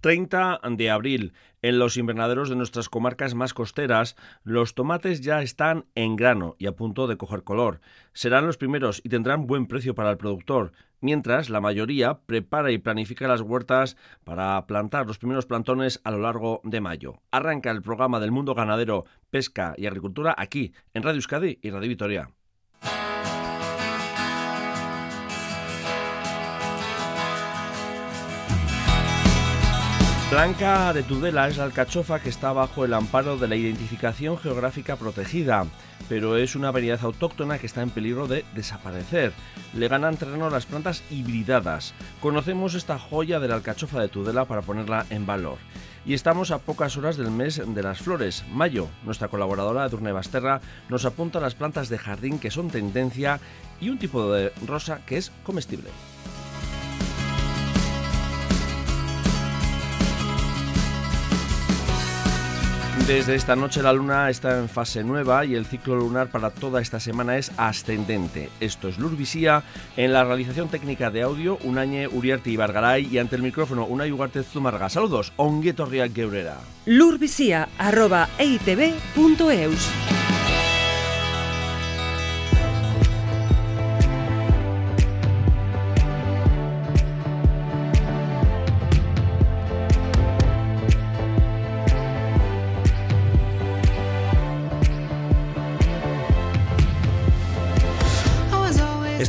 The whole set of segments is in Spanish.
30 de abril. En los invernaderos de nuestras comarcas más costeras, los tomates ya están en grano y a punto de coger color. Serán los primeros y tendrán buen precio para el productor, mientras la mayoría prepara y planifica las huertas para plantar los primeros plantones a lo largo de mayo. Arranca el programa del mundo ganadero, pesca y agricultura aquí, en Radio Euskadi y Radio Vitoria. Blanca de Tudela es la alcachofa que está bajo el amparo de la identificación geográfica protegida, pero es una variedad autóctona que está en peligro de desaparecer. Le ganan terreno las plantas hibridadas. Conocemos esta joya de la alcachofa de Tudela para ponerla en valor. Y estamos a pocas horas del mes de las flores, mayo. Nuestra colaboradora Edurne Basterra nos apunta las plantas de jardín que son tendencia y un tipo de rosa que es comestible. Desde esta noche la luna está en fase nueva y el ciclo lunar para toda esta semana es ascendente. Esto es Lurvisía, en la realización técnica de audio, Unañe Uriarte Ibargaray y ante el micrófono Unai Ugarte Zumarga. Saludos, onguetorriak geurera. Lurvisía, arroba eitb.eus.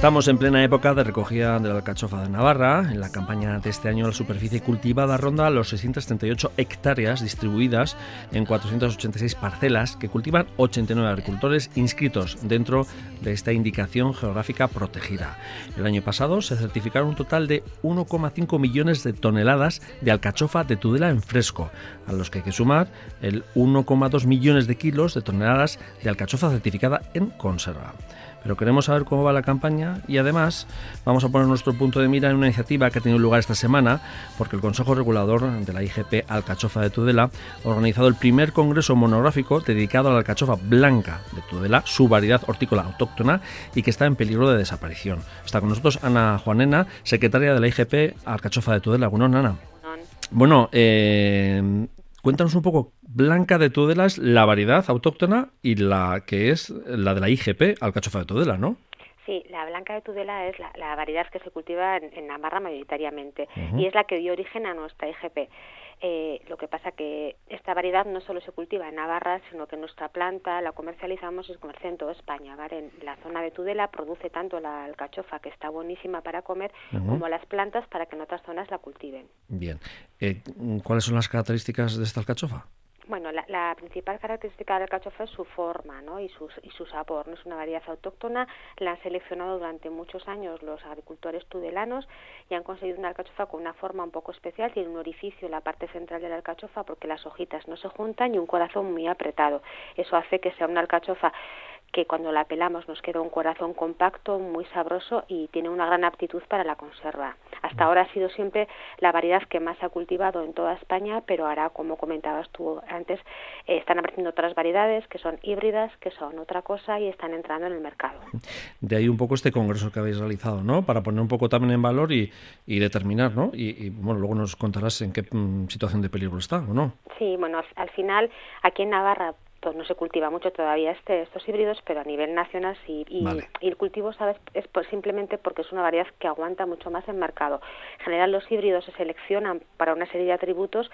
Estamos en plena época de recogida de la alcachofa de Navarra. En la campaña de este año la superficie cultivada ronda los 638 hectáreas distribuidas en 486 parcelas que cultivan 89 agricultores inscritos dentro de esta indicación geográfica protegida. El año pasado se certificaron un total de 1,5 millones de toneladas de alcachofa de Tudela en fresco, a los que hay que sumar el 1,2 millones de kilos de toneladas de alcachofa certificada en conserva pero queremos saber cómo va la campaña y además vamos a poner nuestro punto de mira en una iniciativa que ha tenido lugar esta semana, porque el Consejo Regulador de la IGP Alcachofa de Tudela ha organizado el primer congreso monográfico dedicado a la alcachofa blanca de Tudela, su variedad hortícola autóctona y que está en peligro de desaparición. Está con nosotros Ana Juanena, secretaria de la IGP Alcachofa de Tudela. Bueno, Ana. Bueno, eh, cuéntanos un poco Blanca de Tudela es la variedad autóctona y la que es la de la IGP, alcachofa de Tudela, ¿no? Sí, la blanca de Tudela es la, variedad que se cultiva en, Navarra mayoritariamente y es la que dio origen a nuestra IGP. Eh, lo que pasa que esta variedad no solo se cultiva en Navarra, sino que nuestra planta la comercializamos y se comercia en toda España. En la zona de Tudela produce tanto la alcachofa, que está buenísima para comer, como las plantas para que en otras zonas la cultiven. Bien. Eh, ¿Cuáles son las características de esta alcachofa? Bueno, la, principal característica del alcachofa es su forma ¿no? y, su, y su sabor. No es una variedad autóctona, la han seleccionado durante muchos años los agricultores tudelanos y han conseguido una alcachofa con una forma un poco especial. Tiene un orificio en la parte central de la alcachofa porque las hojitas no se juntan y un corazón muy apretado. Eso hace que sea una alcachofa que cuando la pelamos nos queda un corazón compacto, muy sabroso y tiene una gran aptitud para la conserva. Hasta ahora ha sido siempre la variedad que más se ha cultivado en toda España, pero ahora, como comentabas tú antes, eh, están apareciendo otras variedades que son híbridas, que son otra cosa y están entrando en el mercado. De ahí un poco este congreso que habéis realizado, ¿no? Para poner un poco también en valor y, determinar, ¿no? Y, bueno, luego nos contarás en qué mm, situación de peligro está, ¿o no? Sí, bueno, al final, aquí en Navarra no se cultiva mucho todavía este, estos híbridos, pero a nivel nacional sí. Y, el cultivo, ¿sabes? Es simplemente porque es una variedad que aguanta mucho más en mercado. En general, los híbridos se seleccionan para una serie de atributos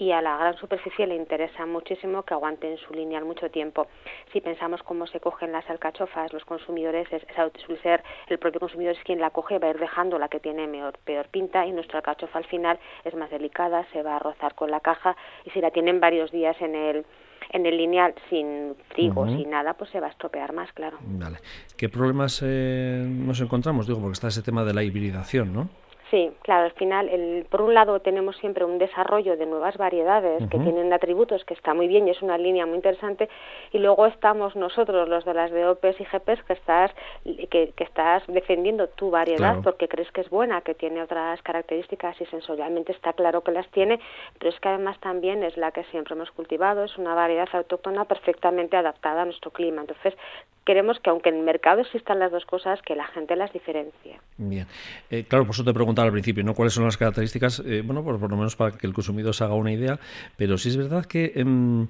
y a la gran superficie le interesa muchísimo que aguanten su lineal mucho tiempo. Si pensamos cómo se cogen las alcachofas, los consumidores, es, suele ser el propio consumidor es quien la coge, va a ir dejando la que tiene peor, peor pinta y nuestra alcachofa al final es más delicada, se va a rozar con la caja y si la tienen varios días en el en el lineal sin trigo, sin nada, pues se va a estropear más, claro. Vale. ¿Qué problemas eh, nos encontramos? Digo, porque está ese tema de la hibridación, ¿no? Sí, claro, al final, el, por un lado tenemos siempre un desarrollo de nuevas variedades que tienen atributos que está muy bien y es una línea muy interesante y luego estamos nosotros, los de las DOPs y GPs, que estás, que, estás defendiendo tu variedad porque crees que es buena, que tiene otras características y sensorialmente está claro que las tiene, pero es que además también es la que siempre hemos cultivado, es una variedad autóctona perfectamente adaptada a nuestro clima. Entonces, queremos que aunque en el mercado existan las dos cosas, que la gente las diferencie. Bien, eh, claro, por eso te preguntaba al principio, ¿no? ¿Cuáles son las características? Eh, bueno, por, por, lo menos para que el consumidor se haga una idea, pero sí es verdad que... Em,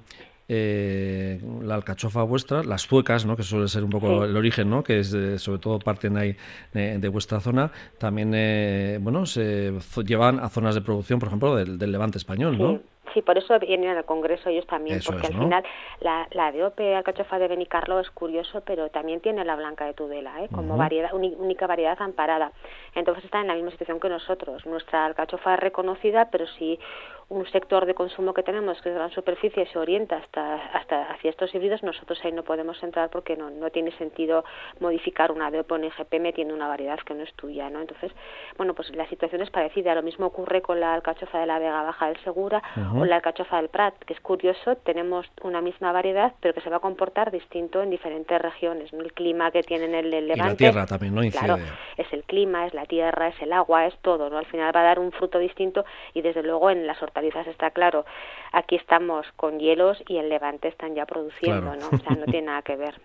eh, la alcachofa vuestra, las zuecas, ¿no? que suele ser un poco el origen, ¿no? que es sobre todo parten ahí de, vuestra zona, también eh, bueno se llevan a zonas de producción, por ejemplo, del, Levante español, ¿no? Sí, por eso vienen al Congreso ellos también, porque al final la, la de OPE alcachofa de Benicarlo es curioso, pero también tiene la blanca de Tudela, ¿eh? como variedad, única variedad amparada. Entonces está en la misma situación que nosotros. Nuestra alcachofa es reconocida, pero si un sector de consumo que tenemos, que es gran superficie, se orienta hasta, hasta hacia estos híbridos, nosotros ahí no podemos entrar porque no, no tiene sentido modificar una DOP o un IGP metiendo una variedad que no es tuya, ¿no? Entonces, bueno, pues la situación es parecida. Lo mismo ocurre con la alcachofa de la Vega Baja del Segura o la alcachofa del Prat, que es curioso, tenemos una misma variedad, pero que se va a comportar distinto en diferentes regiones, ¿no? El clima que tienen el, el Levante. Y la tierra también, ¿no? Claro, es el clima, es la tierra, es el agua, es todo, ¿no? Al final va a dar un fruto distinto y desde luego en las hortalizas quizás está claro. Aquí estamos con hielos y en Levante están ya produciendo, ¿no? O sea, no tiene nada que ver.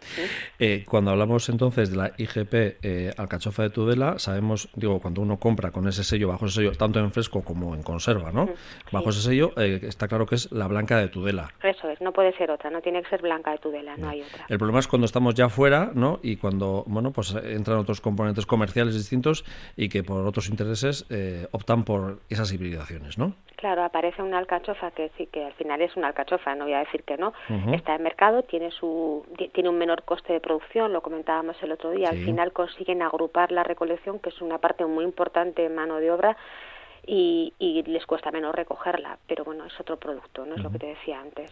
Eh, cuando hablamos entonces de la IGP eh, alcachofa de Tudela, sabemos, digo, cuando uno compra con ese sello, bajo ese sello, tanto en fresco como en conserva, ¿no? Bajo ese sello eh, está claro que es la blanca de Tudela. Eso es, no puede ser otra, no tiene que ser blanca de Tudela, no hay otra. El problema es cuando estamos ya fuera, ¿no? Y cuando, bueno, pues entran otros componentes comerciales distintos y que por otros intereses optan por esas hibridaciones, ¿no? Claro, aparece una alcachofa que sí que al final es una alcachofa, no voy a decir que no. Está en mercado, tiene su tiene un menor coste de producción, lo comentábamos el otro día. Al final consiguen agrupar la recolección, que es una parte muy importante en mano de obra y, les cuesta menos recogerla, pero bueno, es otro producto, no es lo que te decía antes.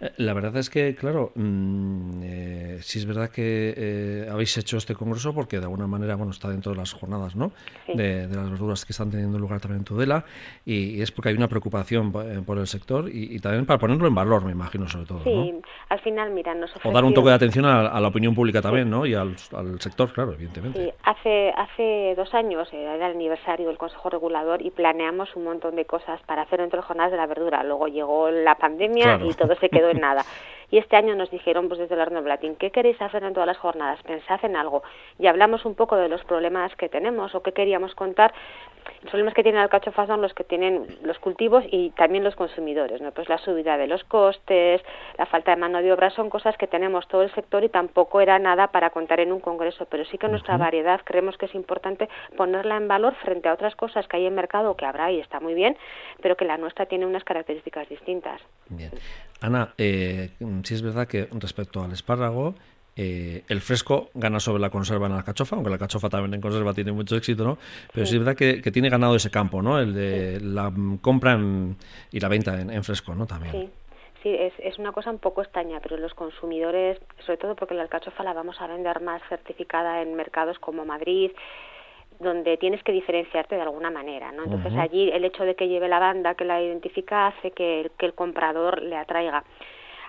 Eh, la verdad es que, claro, mm, eh, sí es verdad que eh, habéis hecho este congreso porque de alguna manera, bueno, está dentro de las jornadas, ¿no? De, las verduras que están teniendo lugar también en Tudela y, es porque hay una preocupación por el sector y, también para ponerlo en valor, me imagino, sobre todo. Sí, al final, mira, nos O dar un toque de atención a, la opinión pública también, ¿no? Y al, sector, claro, evidentemente. Sí, hace, hace dos años era el aniversario del Consejo Regulador y plan planeamos un montón de cosas para hacer dentro de jornadas de la verdura. Luego llegó la pandemia y todo se quedó en nada. Y este año nos dijeron pues desde el Arno Blatín, ¿qué queréis hacer en todas las jornadas? Pensad en algo. Y hablamos un poco de los problemas que tenemos o qué queríamos contar. Los problemas que tiene el alcachofa son los que tienen los cultivos y también los consumidores, ¿no? Pues la subida de los costes, la falta de mano de obra son cosas que tenemos todo el sector y tampoco era nada para contar en un congreso, pero sí que nuestra variedad creemos que es importante ponerla en valor frente a otras cosas que hay en mercado que habrá y está muy bien, pero que la nuestra tiene unas características distintas. Bien. Ana, eh, sí es verdad que respecto al espárrago, eh, el fresco gana sobre la conserva en la alcachofa, aunque la alcachofa también en conserva tiene mucho éxito, ¿no? Pero sí, es verdad que, tiene ganado ese campo, ¿no? El de la compra y la venta en, fresco, ¿no? También. Sí. Sí, es, es una cosa un poco extraña, pero los consumidores, sobre todo porque la alcachofa la vamos a vender más certificada en mercados como Madrid, donde tienes que diferenciarte de alguna manera, ¿no? Entonces allí el hecho de que lleve la banda que la identifica hace que que el comprador le atraiga.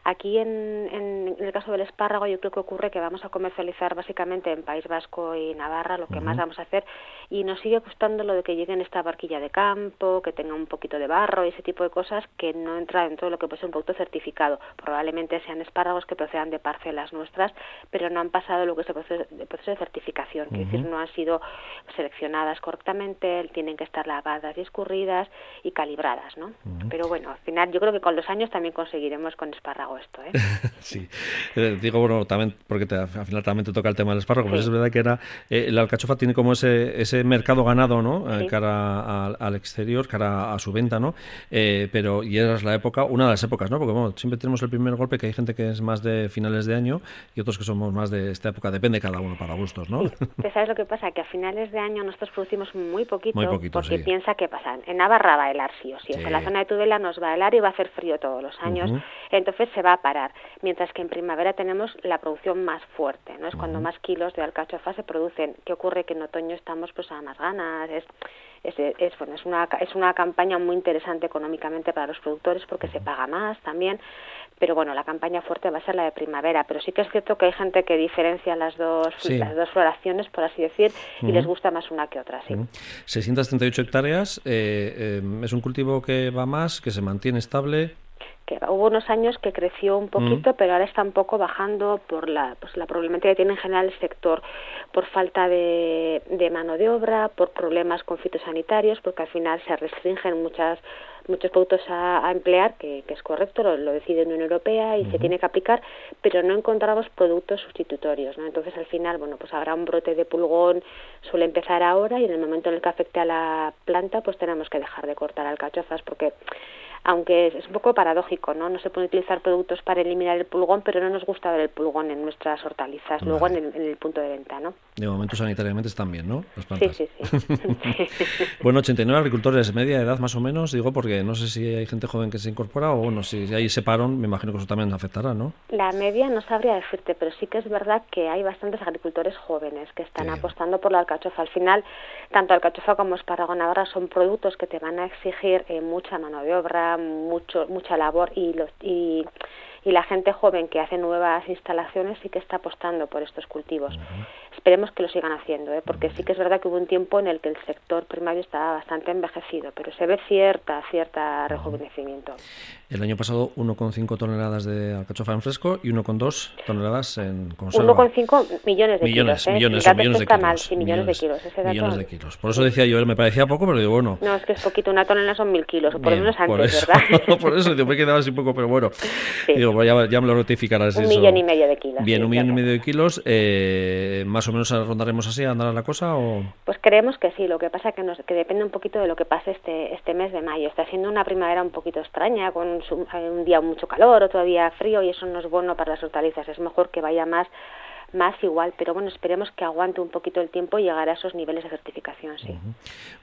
Aquí en, en, el caso del espárrago yo creo que ocurre que vamos a comercializar básicamente en País Vasco y Navarra, lo que más vamos a hacer, y nos sigue gustando lo de que llegue en esta barquilla de campo, que tenga un poquito de barro y ese tipo de cosas que no entra dentro de lo que puede ser un producto certificado. Probablemente sean espárragos que procedan de parcelas nuestras, pero no han pasado lo que es el proceso, de certificación, es decir, no han sido seleccionadas correctamente, tienen que estar lavadas y escurridas y calibradas, ¿no? Pero bueno, al final yo creo que con los años también conseguiremos con espárragos esto, ¿eh? sí. Eh, digo, bueno, también, porque al final también te toca el tema del espárrago, pero es verdad que era, eh, la alcachofa tiene como ese, ese mercado ganado, ¿no? Eh, cara al, exterior, cara a su venta, ¿no? pero, y era la época, una de las épocas, ¿no? Porque, bueno, siempre tenemos el primer golpe que hay gente que es más de finales de año y otros que somos más de esta época, depende cada uno para gustos, ¿no? ¿Sabes lo que pasa? Que a finales de año nosotros producimos muy poquito, porque piensa que pasa, en Navarra va a helar sí o sí, en la zona de Tudela nos va a helar y va a hacer frío todos los años, entonces se va a parar, mientras que en primavera tenemos la producción más fuerte, ¿no? Es cuando más kilos de alcachofa se producen. ¿Qué ocurre? Que en otoño estamos pues a más ganas, es, es, es, bueno, es, una, es una campaña muy interesante económicamente para los productores porque se paga más también, pero bueno, la campaña fuerte va a ser la de primavera, pero sí que es cierto que hay gente que diferencia las dos, las dos floraciones, por así decir, y les gusta más una que otra, sí. 638 hectáreas, eh, eh, es un cultivo que va más, que se mantiene estable. Que hubo unos años que creció un poquito, pero ahora está un poco bajando por la, pues, la problemática que tiene en general el sector, por falta de, de mano de obra, por problemas con fitosanitarios, porque al final se restringen muchas muchos productos a, emplear, que, es correcto, lo, decide la Unión Europea y se tiene que aplicar, pero no encontramos productos sustitutorios, ¿no? Entonces al final, bueno, pues habrá un brote de pulgón, suele empezar ahora y en el momento en el que afecte a la planta, pues tenemos que dejar de cortar alcachofas porque aunque es un poco paradójico, ¿no? No se pueden utilizar productos para eliminar el pulgón, pero no nos gusta ver el pulgón en nuestras hortalizas, luego en el, punto de venta, ¿no? De momento sanitariamente están bien, ¿no? Las plantas. Sí, sí, sí. bueno, 89 agricultores, media edad más o menos, digo, porque no sé si hay gente joven que se incorpora o, bueno, si hay ese parón, me imagino que eso también afectará, ¿no? La media no sabría decirte, pero sí que es verdad que hay bastantes agricultores jóvenes que están apostando por la alcachofa. Al final, tanto alcachofa como espárrago navarra son productos que te van a exigir eh, mucha mano de obra, mucho, mucha labor y, los, y, y la gente joven que hace nuevas instalaciones sí que está apostando por estos cultivos esperemos que lo sigan haciendo, ¿eh? porque sí que es verdad que hubo un tiempo en el que el sector primario estaba bastante envejecido, pero se ve cierta, cierta rejuvenecimiento. El año pasado 1,5 toneladas de alcachofa en fresco y 1,2 toneladas en conserva. 1,5 millones de millones, kilos. ¿eh? Millones, millones de kilos. Mal, sí, millones, de kilos. millones de kilos. Por eso decía yo, me parecía poco, pero digo, bueno. No, es que es poquito, una tonelada son mil kilos, o por lo menos antes, ¿verdad? por eso, me quedaba así poco, pero bueno. Digo, pues ya, ya, me lo notificarás. Un millón y medio de kilos. Bien, un millón y medio de kilos, eh, más o menos rondaremos así, andará la cosa o... Pues creemos que sí, lo que pasa que, nos, que depende un poquito de lo que pase este, este mes de mayo. Está siendo una primavera un poquito extraña, con un día mucho calor, otro día frío y eso no es bueno para las hortalizas. Es mejor que vaya más más igual, pero bueno, esperemos que aguante un poquito el tiempo y llegar a esos niveles de certificación, sí.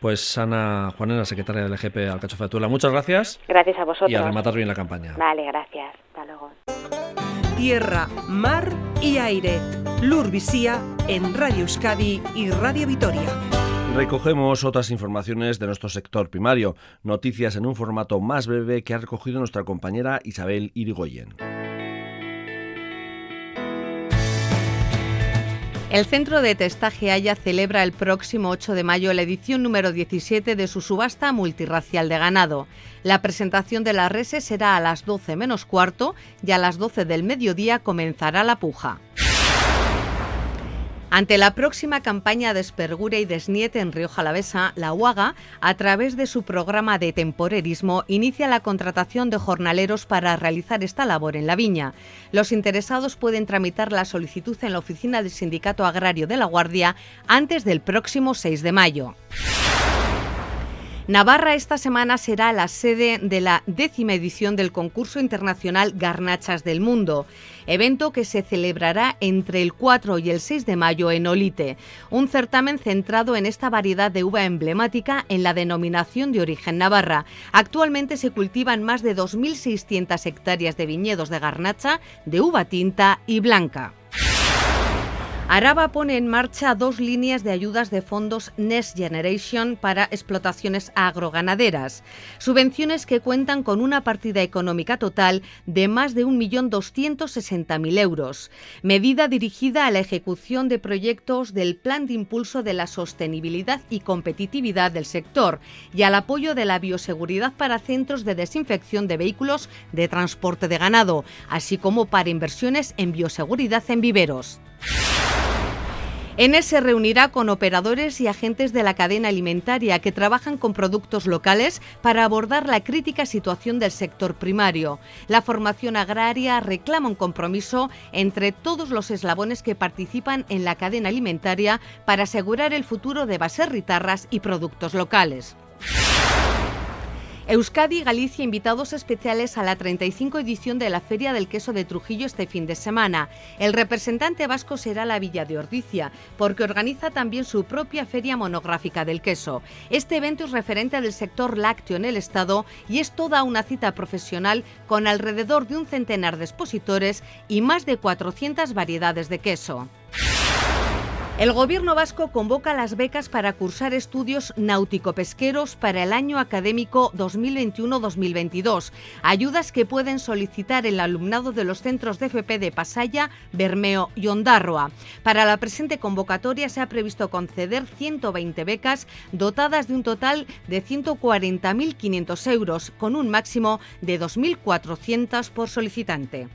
Pues Ana Juanera, secretaria del EGP Alcachofa de Tula, muchas gracias. Gracias a vosotros. Y a rematar bien la campaña. Vale, gracias. Hasta luego. Tierra, mar y aire. Lurvisía en Radio Euskadi y Radio Vitoria. Recogemos otras informaciones de nuestro sector primario, noticias en un formato más breve que ha recogido nuestra compañera Isabel Irigoyen. El Centro de Testaje Haya celebra el próximo 8 de mayo la edición número 17 de su subasta multirracial de ganado. La presentación de las reses será a las 12 menos cuarto y a las 12 del mediodía comenzará la puja. Ante la próxima campaña de Espergure y Desniete en Río Jalavesa, la UAGA, a través de su programa de temporerismo, inicia la contratación de jornaleros para realizar esta labor en la viña. Los interesados pueden tramitar la solicitud en la oficina del Sindicato Agrario de la Guardia antes del próximo 6 de mayo. Navarra esta semana será la sede de la décima edición del concurso internacional Garnachas del Mundo, evento que se celebrará entre el 4 y el 6 de mayo en Olite, un certamen centrado en esta variedad de uva emblemática en la denominación de origen Navarra. Actualmente se cultivan más de 2.600 hectáreas de viñedos de garnacha, de uva tinta y blanca. Araba pone en marcha dos líneas de ayudas de fondos Next Generation para explotaciones agroganaderas, subvenciones que cuentan con una partida económica total de más de 1.260.000 euros, medida dirigida a la ejecución de proyectos del Plan de Impulso de la Sostenibilidad y Competitividad del sector y al apoyo de la bioseguridad para centros de desinfección de vehículos de transporte de ganado, así como para inversiones en bioseguridad en viveros. ENES se reunirá con operadores y agentes de la cadena alimentaria que trabajan con productos locales para abordar la crítica situación del sector primario. La formación agraria reclama un compromiso entre todos los eslabones que participan en la cadena alimentaria para asegurar el futuro de baserritarras y productos locales. Euskadi y Galicia invitados especiales a la 35 edición de la Feria del Queso de Trujillo este fin de semana. El representante vasco será la Villa de Ordicia, porque organiza también su propia feria monográfica del queso. Este evento es referente del sector lácteo en el Estado y es toda una cita profesional con alrededor de un centenar de expositores y más de 400 variedades de queso. El Gobierno vasco convoca las becas para cursar estudios náutico-pesqueros para el año académico 2021-2022, ayudas que pueden solicitar el alumnado de los centros de FP de Pasaya, Bermeo y Ondarroa. Para la presente convocatoria se ha previsto conceder 120 becas dotadas de un total de 140.500 euros, con un máximo de 2.400 por solicitante.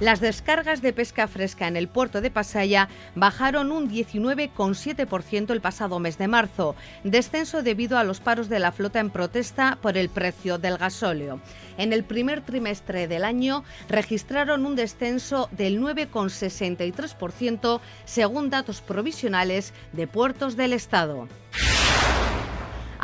Las descargas de pesca fresca en el puerto de Pasaya bajaron un 19,7% el pasado mes de marzo, descenso debido a los paros de la flota en protesta por el precio del gasóleo. En el primer trimestre del año registraron un descenso del 9,63% según datos provisionales de puertos del Estado.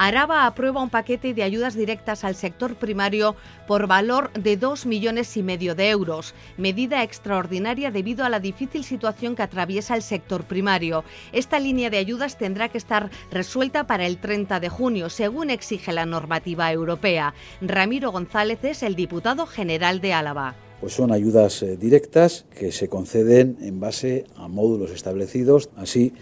Araba aprueba un paquete de ayudas directas al sector primario por valor de 2 millones y medio de euros, medida extraordinaria debido a la difícil situación que atraviesa el sector primario. Esta línea de ayudas tendrá que estar resuelta para el 30 de junio, según exige la normativa europea. Ramiro González es el diputado general de Álava. Pues son ayudas eh, directas que se conceden en base a módulos establecidos, así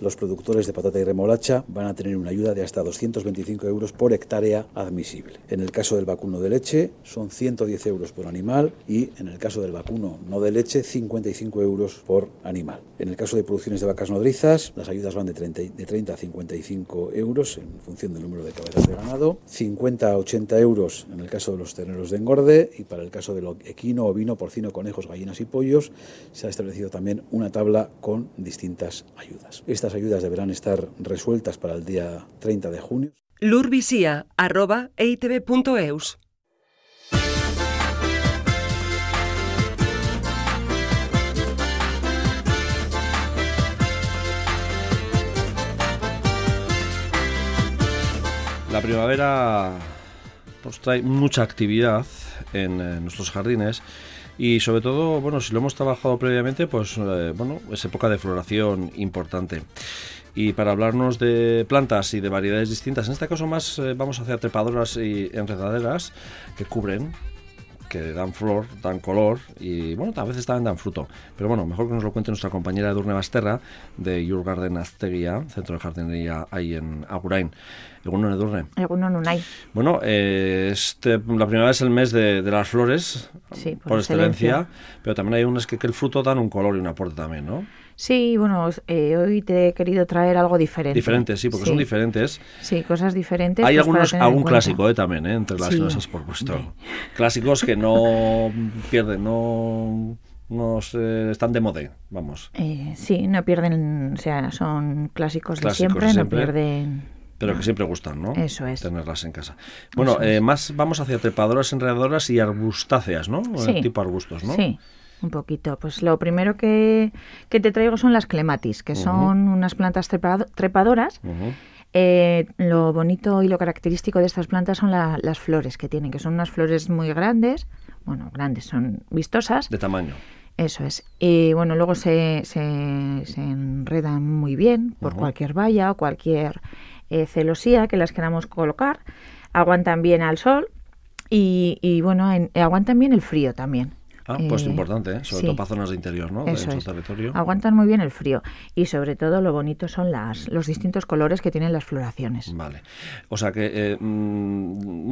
los productores de patata y remolacha van a tener una ayuda de hasta 225 euros por hectárea admisible. En el caso del vacuno de leche son 110 euros por animal y en el caso del vacuno no de leche 55 euros por animal. En el caso de producciones de vacas nodrizas las ayudas van de 30, de 30 a 55 euros en función del número de cabezas de ganado, 50 a 80 euros en el caso de los terneros de engorde y para el caso del equino, ovino, porcino, conejos, gallinas y pollos se ha establecido también una tabla con distintas ayudas. Estas ayudas deberán estar resueltas para el día 30 de junio. lurvisia.eitv.eus La primavera nos trae mucha actividad en, eh, nuestros jardines y sobre todo, bueno, si lo hemos trabajado previamente, pues eh, bueno, es época de floración importante. Y para hablarnos de plantas y de variedades distintas, en este caso más eh, vamos hacia trepadoras y enredaderas que cubren que dan flor, dan color y bueno, a veces también dan fruto. Pero bueno, mejor que nos lo cuente nuestra compañera Edurne Basterra de Your Garden Azteguía, centro de jardinería ahí en Agurain. Egunon Edurne. Egunon Unai. Bueno, eh, este, la primera es el mes de, de las flores, Sí, por por excelencia, excelencia. pero también hay unas que, que el fruto dan un color y un aporte también, ¿no? Sí, bueno, eh, hoy te he querido traer algo diferente. Diferentes, sí, porque son diferentes. Sí, cosas diferentes. Hay pues, algunos, algún clásico eh, también, eh, entre las Sí. cosas por puesto. Clásicos que no pierden, no, no se- están de moda, vamos. Eh, sí, no pierden, o sea, son clásicos, Clásicos de siempre, de no pierden. Pero que siempre gustan, ¿no? Eso es. Tenerlas en casa. Bueno, eh, más vamos hacia trepadoras, enredadoras y arbustáceas, ¿no? Eh, Sí. Tipo arbustos, ¿no? Sí, un poquito. Pues lo primero que, que te traigo son las clematis, que son unas plantas trepado- trepadoras. Eh, lo bonito y lo característico de estas plantas son la- las flores que tienen, que son unas flores muy grandes, bueno, grandes, son vistosas. De tamaño. Eso es. Y bueno, luego se, se, se enredan muy bien por cualquier valla o cualquier eh, celosía que las queramos colocar. Aguantan bien al sol y, y bueno, en- aguantan bien el frío también. Ah, pues Eh, importante, ¿eh? sobre sí. todo para zonas de interior, ¿no? Eso de es. territorio. Aguantan muy bien el frío y sobre todo lo bonito son las, los distintos colores que tienen las floraciones. Vale. O sea que eh, mm,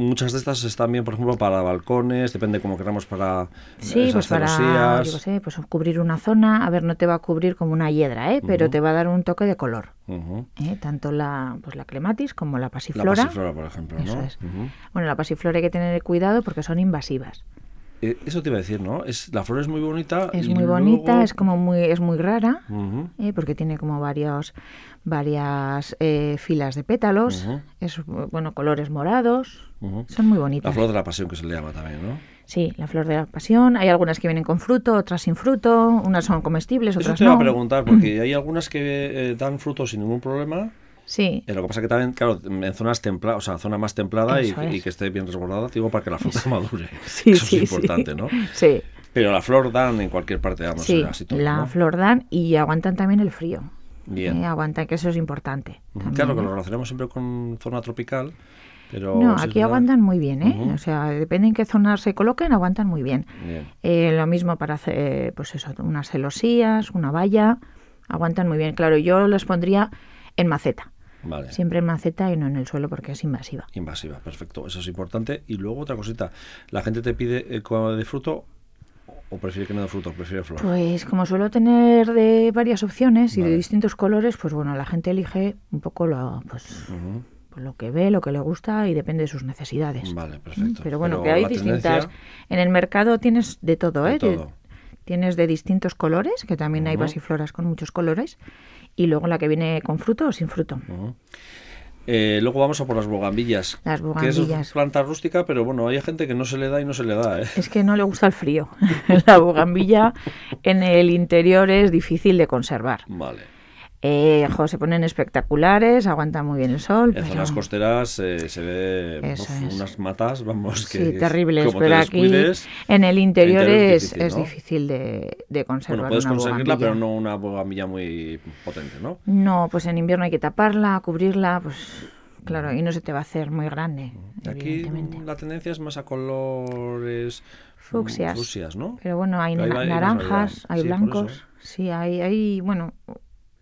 muchas de estas están bien, por ejemplo, para balcones, depende cómo queramos para Sí, esas pues para yo sé, pues cubrir una zona, a ver, no te va a cubrir como una hiedra, ¿eh? pero te va a dar un toque de color. ¿eh? Tanto la, pues la clematis como la La pasiflora. pasiflora, por ejemplo, Eso ¿no? Bueno, la pasiflora hay que tener cuidado porque son invasivas. Eh, eso te iba a decir, ¿no? Es, la flor es muy bonita. Es muy bonita, es como muy, es muy rara, Ujú. ¿eh? porque tiene como varios, varias eh, filas de pétalos, es bueno, colores morados, son muy La bonitas. flor de la pasión que se le llama también, ¿no? Sí, la flor de la pasión. Hay algunas que vienen con fruto, otras sin fruto, unas son comestibles, Eso otras te iba no. a preguntar, porque hay algunas que eh, dan frutos sin ningún problema. Sí, Eh, lo que pasa que también, claro, en zonas templadas, o sea, zona más templada y, es. que esté bien resguardada, digo, para que la fruta madure. sí, Eso sí, es sí. importante, ¿no? Sí, Pero la flor dan en cualquier parte, vamos, sí, eh, así todo, la ¿no? flor dan y aguantan también el frío. Bien. Eh, aguantan, que eso es importante. También, Claro que ¿no? lo relacionamos siempre con zona tropical, pero... No, es aquí verdad. aguantan muy bien, ¿eh? O sea, depende en qué zona se coloquen, aguantan muy bien. Bien. Eh, lo mismo para hacer, pues eso, unas celosías, una valla, aguantan muy bien. Claro, yo los pondría en maceta. Vale. Siempre en maceta y no en el suelo porque es invasiva. Invasiva, perfecto. Eso es importante. Y luego otra cosita. ¿La gente te pide eh, de fruto o prefiere que no de fruto? Prefiere flor. Pues como suelo tener de varias opciones y Vale. de distintos colores, pues bueno, la gente elige un poco lo, pues, pues lo que ve, lo que le gusta y depende de sus necesidades. Vale, perfecto. Pero bueno, Pero que hay distintas. tendencia- En el mercado tienes de todo, ¿eh? De- todo. Tienes de distintos colores, que también hay Ujú. pasifloras con muchos colores, y luego la que viene con fruto o sin fruto. Ujú. Eh, luego vamos a por las bogambillas. Las Que bugambillas. es planta rústica, pero bueno, hay gente que no se le da y no se le da, ¿eh? Es que no le gusta el frío. la bugambilla en el interior es difícil de conservar. Vale. Eh, jo, se ponen espectaculares, aguantan muy bien el sol. En pero- zonas costeras eh, se ve uf, unas matas, vamos, que Sí, terribles, como te pero aquí en el interior, interior es, difícil, es ¿no? difícil de, de conservar. Bueno, puedes una conseguirla, pero no una bogamilla muy potente, ¿no? No, pues en invierno hay que taparla, cubrirla, pues claro, y no se te va a hacer muy grande, Aquí la tendencia es más a colores Fucsias. fucsias, ¿no? Pero bueno, hay, Pero naranjas, hay Sí, blancos, sí, hay, hay, bueno,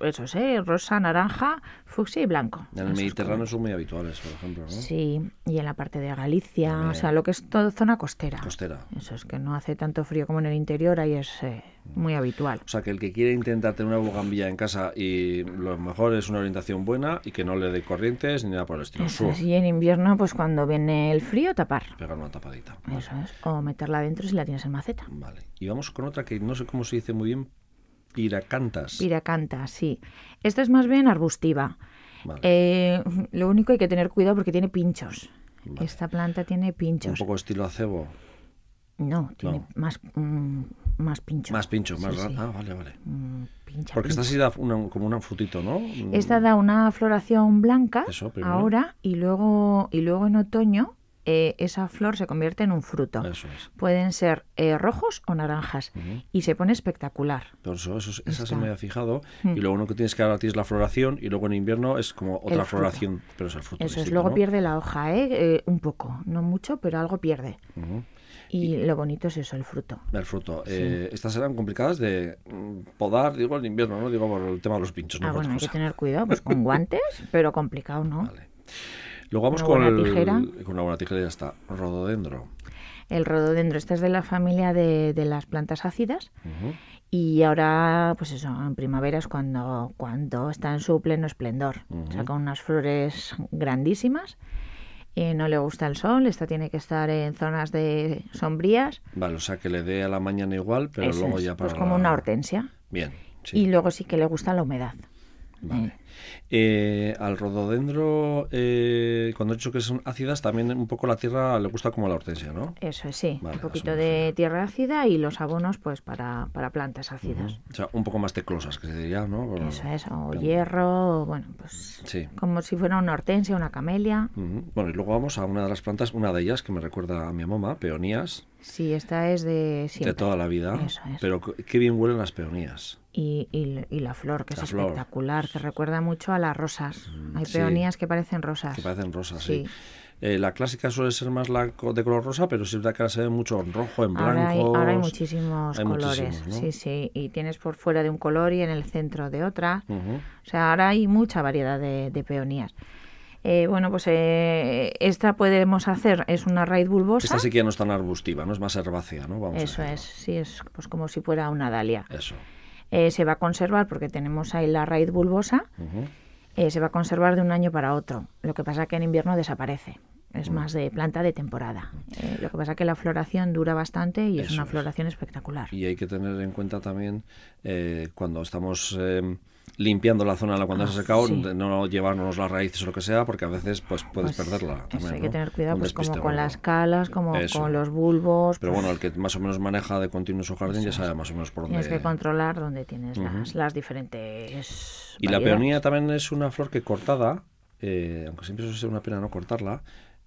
eso sé, rosa, naranja, fucsia y blanco. En el Mediterráneo son muy habituales, por ejemplo, ¿no? Sí, y en la parte de Galicia, También. o sea, lo que es todo zona costera. Costera. Eso es que no hace tanto frío como en el interior, ahí es eh, muy habitual. O sea, que el que quiere intentar tener una bugambilla en casa y lo mejor es una orientación buena y que no le dé corrientes ni nada por el estilo. Eso es, y en invierno, pues cuando viene el frío, tapar. pegar una tapadita. Eso es. O meterla adentro si la tienes en maceta. Vale. Y vamos con otra que no sé cómo se dice muy bien. Piracantas. Piracanta, sí. Esta es más bien arbustiva. Vale. Eh, lo único hay que tener cuidado porque tiene pinchos. Vale. Esta planta tiene Un pinchos. poco estilo acebo. No, tiene No. más mm, más pinchos. Más pincho, más Sí. Ah, vale, vale. Mm, pincha, Porque esta pincha. sí da una- como un frutito, ¿no? Mm, Esta da una floración blanca Eso, ahora y luego y luego en otoño eh, esa flor se convierte en un fruto. Eso es. Pueden ser eh, rojos o naranjas y se pone espectacular. Por eso, eso, esa se me había fijado. Mm. Y luego uno que tienes que ahora tienes la floración y luego en invierno es como otra floración, pero es el fruto. Eso es, luego ¿no? pierde la hoja, ¿eh? Eh, un poco, no mucho, pero algo pierde. Y lo bonito es eso, el fruto. El fruto. Eh, estas eran complicadas de mm, podar, digo, en invierno, ¿no? Digo, por el tema de los pinchos. no Ah, por bueno, hay que tener cuidado, pues con guantes, pero complicado, ¿no? Vale. Luego vamos con, el- tijera. con una buena tijera y ya está. Rododendro. El rododendro, esta es de la familia de, de las plantas ácidas y ahora, pues eso, en primavera es cuando, cuando está en su pleno esplendor. Ujú. Saca unas flores grandísimas. eh, no le gusta el sol, esta tiene que estar en zonas de sombrías. Vale, o sea que le dé a la mañana igual, pero Eso luego es, ya para. pues como la- una hortensia. Bien. sí. Y luego sí que le gusta la humedad. Vale. Eh, al rododendro, eh, cuando he dicho que son ácidas, también un poco la tierra le gusta como la hortensia, ¿no? Eso es, sí. Vale, un poquito de tierra ácida y los abonos pues para, para plantas ácidas. O sea, un poco más teclosas, que se diría, ¿no? Eso es, o hierro, o, bueno, pues Sí. como si fuera una hortensia, una camelia. Bueno, y luego vamos a una de las plantas, una de ellas que me recuerda a mi mamá, peonías, Sí, esta es de siempre. de toda la vida. Eso es. Pero qué qué bien huelen las peonías. Y, y- y la flor, que La es flor. espectacular, que recuerda mucho a las rosas. Hay sí. peonías que parecen rosas. Que parecen rosas, sí. Sí. Eh, la clásica suele ser más la de color rosa, pero sí es verdad que ahora se ve mucho en rojo, en blanco. Ahora hay, ahora hay muchísimos hay colores. muchísimos, ¿no? Sí, sí. Y tienes por fuera de un color y en el centro de otra. O sea, ahora hay mucha variedad de, de peonías. Eh, bueno, pues eh, esta podemos hacer, es una raíz bulbosa. Esta sí que ya no es tan arbustiva, no es más herbácea, ¿no? Vamos Eso es, sí, es pues como si fuera una dalia. Eso. Eh, se va a conservar porque tenemos ahí la raíz bulbosa, eh, se va a conservar de un año para otro. Lo que pasa que en invierno desaparece. Es Mm. más de planta de temporada. Eh, lo que pasa que la floración dura bastante y es una es. floración espectacular. Y hay que tener en cuenta también eh, cuando estamos eh, limpiando la zona cuando Ah, se ha secado, sí. de no llevarnos las raíces o lo que sea, porque a veces pues puedes Pues, perderla. eso, también, hay que tener cuidado pues como con las calas, como Eso. con los bulbos. Pero pues, bueno, el que más o menos maneja de continuo su jardín ya sabe más o menos por dónde. Tienes que controlar dónde tienes las, las diferentes. Y la peonía también es una flor que cortada, eh, aunque siempre suele ser una pena no cortarla,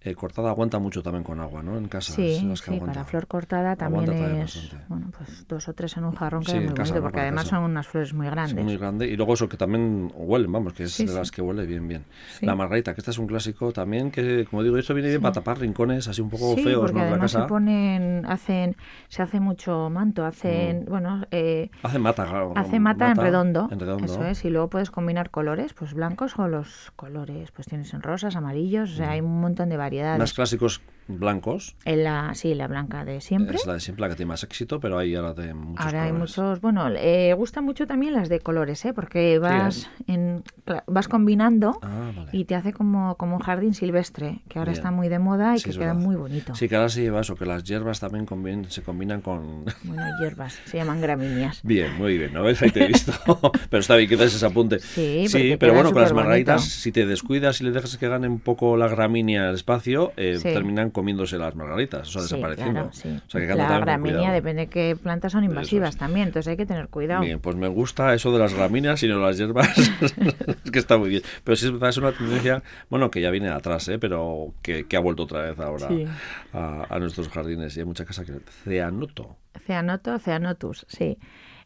eh, cortada aguanta mucho también con agua, ¿no? En casa. Sí, las que sí para flor cortada también es, bueno, pues dos o tres en un jarrón Sí, queda en muy casa, porque además casa. son unas flores muy Sí, grandes. muy grande. Y luego eso que también huelen, vamos, que es Sí, de sí. las que huele bien, bien. Sí. La margarita, que esta es un clásico también, que como digo, esto viene bien para tapar rincones así un poco Sí, feos, porque ¿no? De la además casa. se ponen, hacen, se hace mucho manto, hacen, bueno, eh, Hace mata, claro, hace mata, en redondo, En redondo. eso es, y luego puedes combinar colores, pues blancos o los colores, pues tienes en rosas, amarillos, o sea, hay un montón de variedades. Más clásicos blancos. En la, sí, la blanca de siempre. Es la de siempre la que tiene más éxito, pero hay ahora de muchos Ahora hay colores. muchos, bueno, eh, gustan mucho también las de colores, ¿eh? porque vas en, cla- vas combinando Ah, vale. y te hace como, como un jardín silvestre, que ahora Bien. está muy de moda y Sí, que queda verdad. muy bonito. Sí, que ahora se lleva eso, que las hierbas también combin- se combinan con... Bueno, hierbas, se llaman gramíneas. Bien, muy bien, ¿no ves? Ahí te he visto. pero está bien que des ese apunte. Sí, porque pero bueno, con las margaritas, si te descuidas y le dejas que gane un poco la gramínea el espacio, eh, Sí. terminan comiéndose las margaritas, o sea, Sí, desapareciendo. claro, sí. O sea, que hay que andar la gramínea depende de qué plantas son invasivas es. también, entonces hay que tener cuidado. Bien, pues me gusta eso de las gramíneas y no las hierbas. es que está muy bien. Pero sí es una tendencia, bueno, que ya viene atrás, ¿eh? pero que, que ha vuelto otra vez ahora Sí. a, a nuestros jardines. Y hay mucha casa que... Ceanoto. Ceanoto, Ceanotus, sí.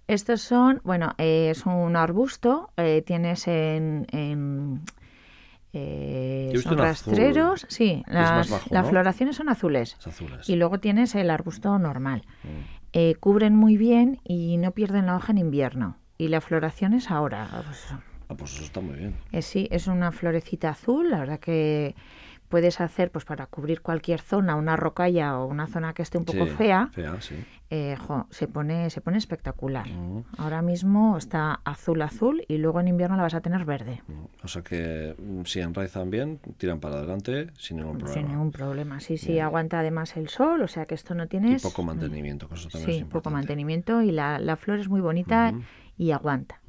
Estos son, bueno, eh, es un arbusto, eh, tienes en... en eh, son azul, rastreros, sí, las, bajo, las ¿no? floraciones son azules. Es azules. Y luego tienes el arbusto normal. Mm. Eh, cubren muy bien y no pierden la hoja en invierno. Y la floración es ahora. pues, Ah, pues eso está muy bien. eh, sí, es una florecita azul, la verdad que puedes hacer pues para cubrir cualquier zona, una rocalla o una zona que esté un poco Sí, fea, Fea, sí. eh, jo, se pone se pone espectacular. Mm. Ahora mismo está azul azul y luego en invierno la vas a tener verde. Mm. O sea que mm, si enraizan bien, tiran para adelante sin ningún problema. Sin ningún problema. Sí, sí, Bien. aguanta además el sol, o sea que esto no Y tienes poco mantenimiento, que eso también Sí, es poco mantenimiento y la, la flor es muy bonita y aguanta.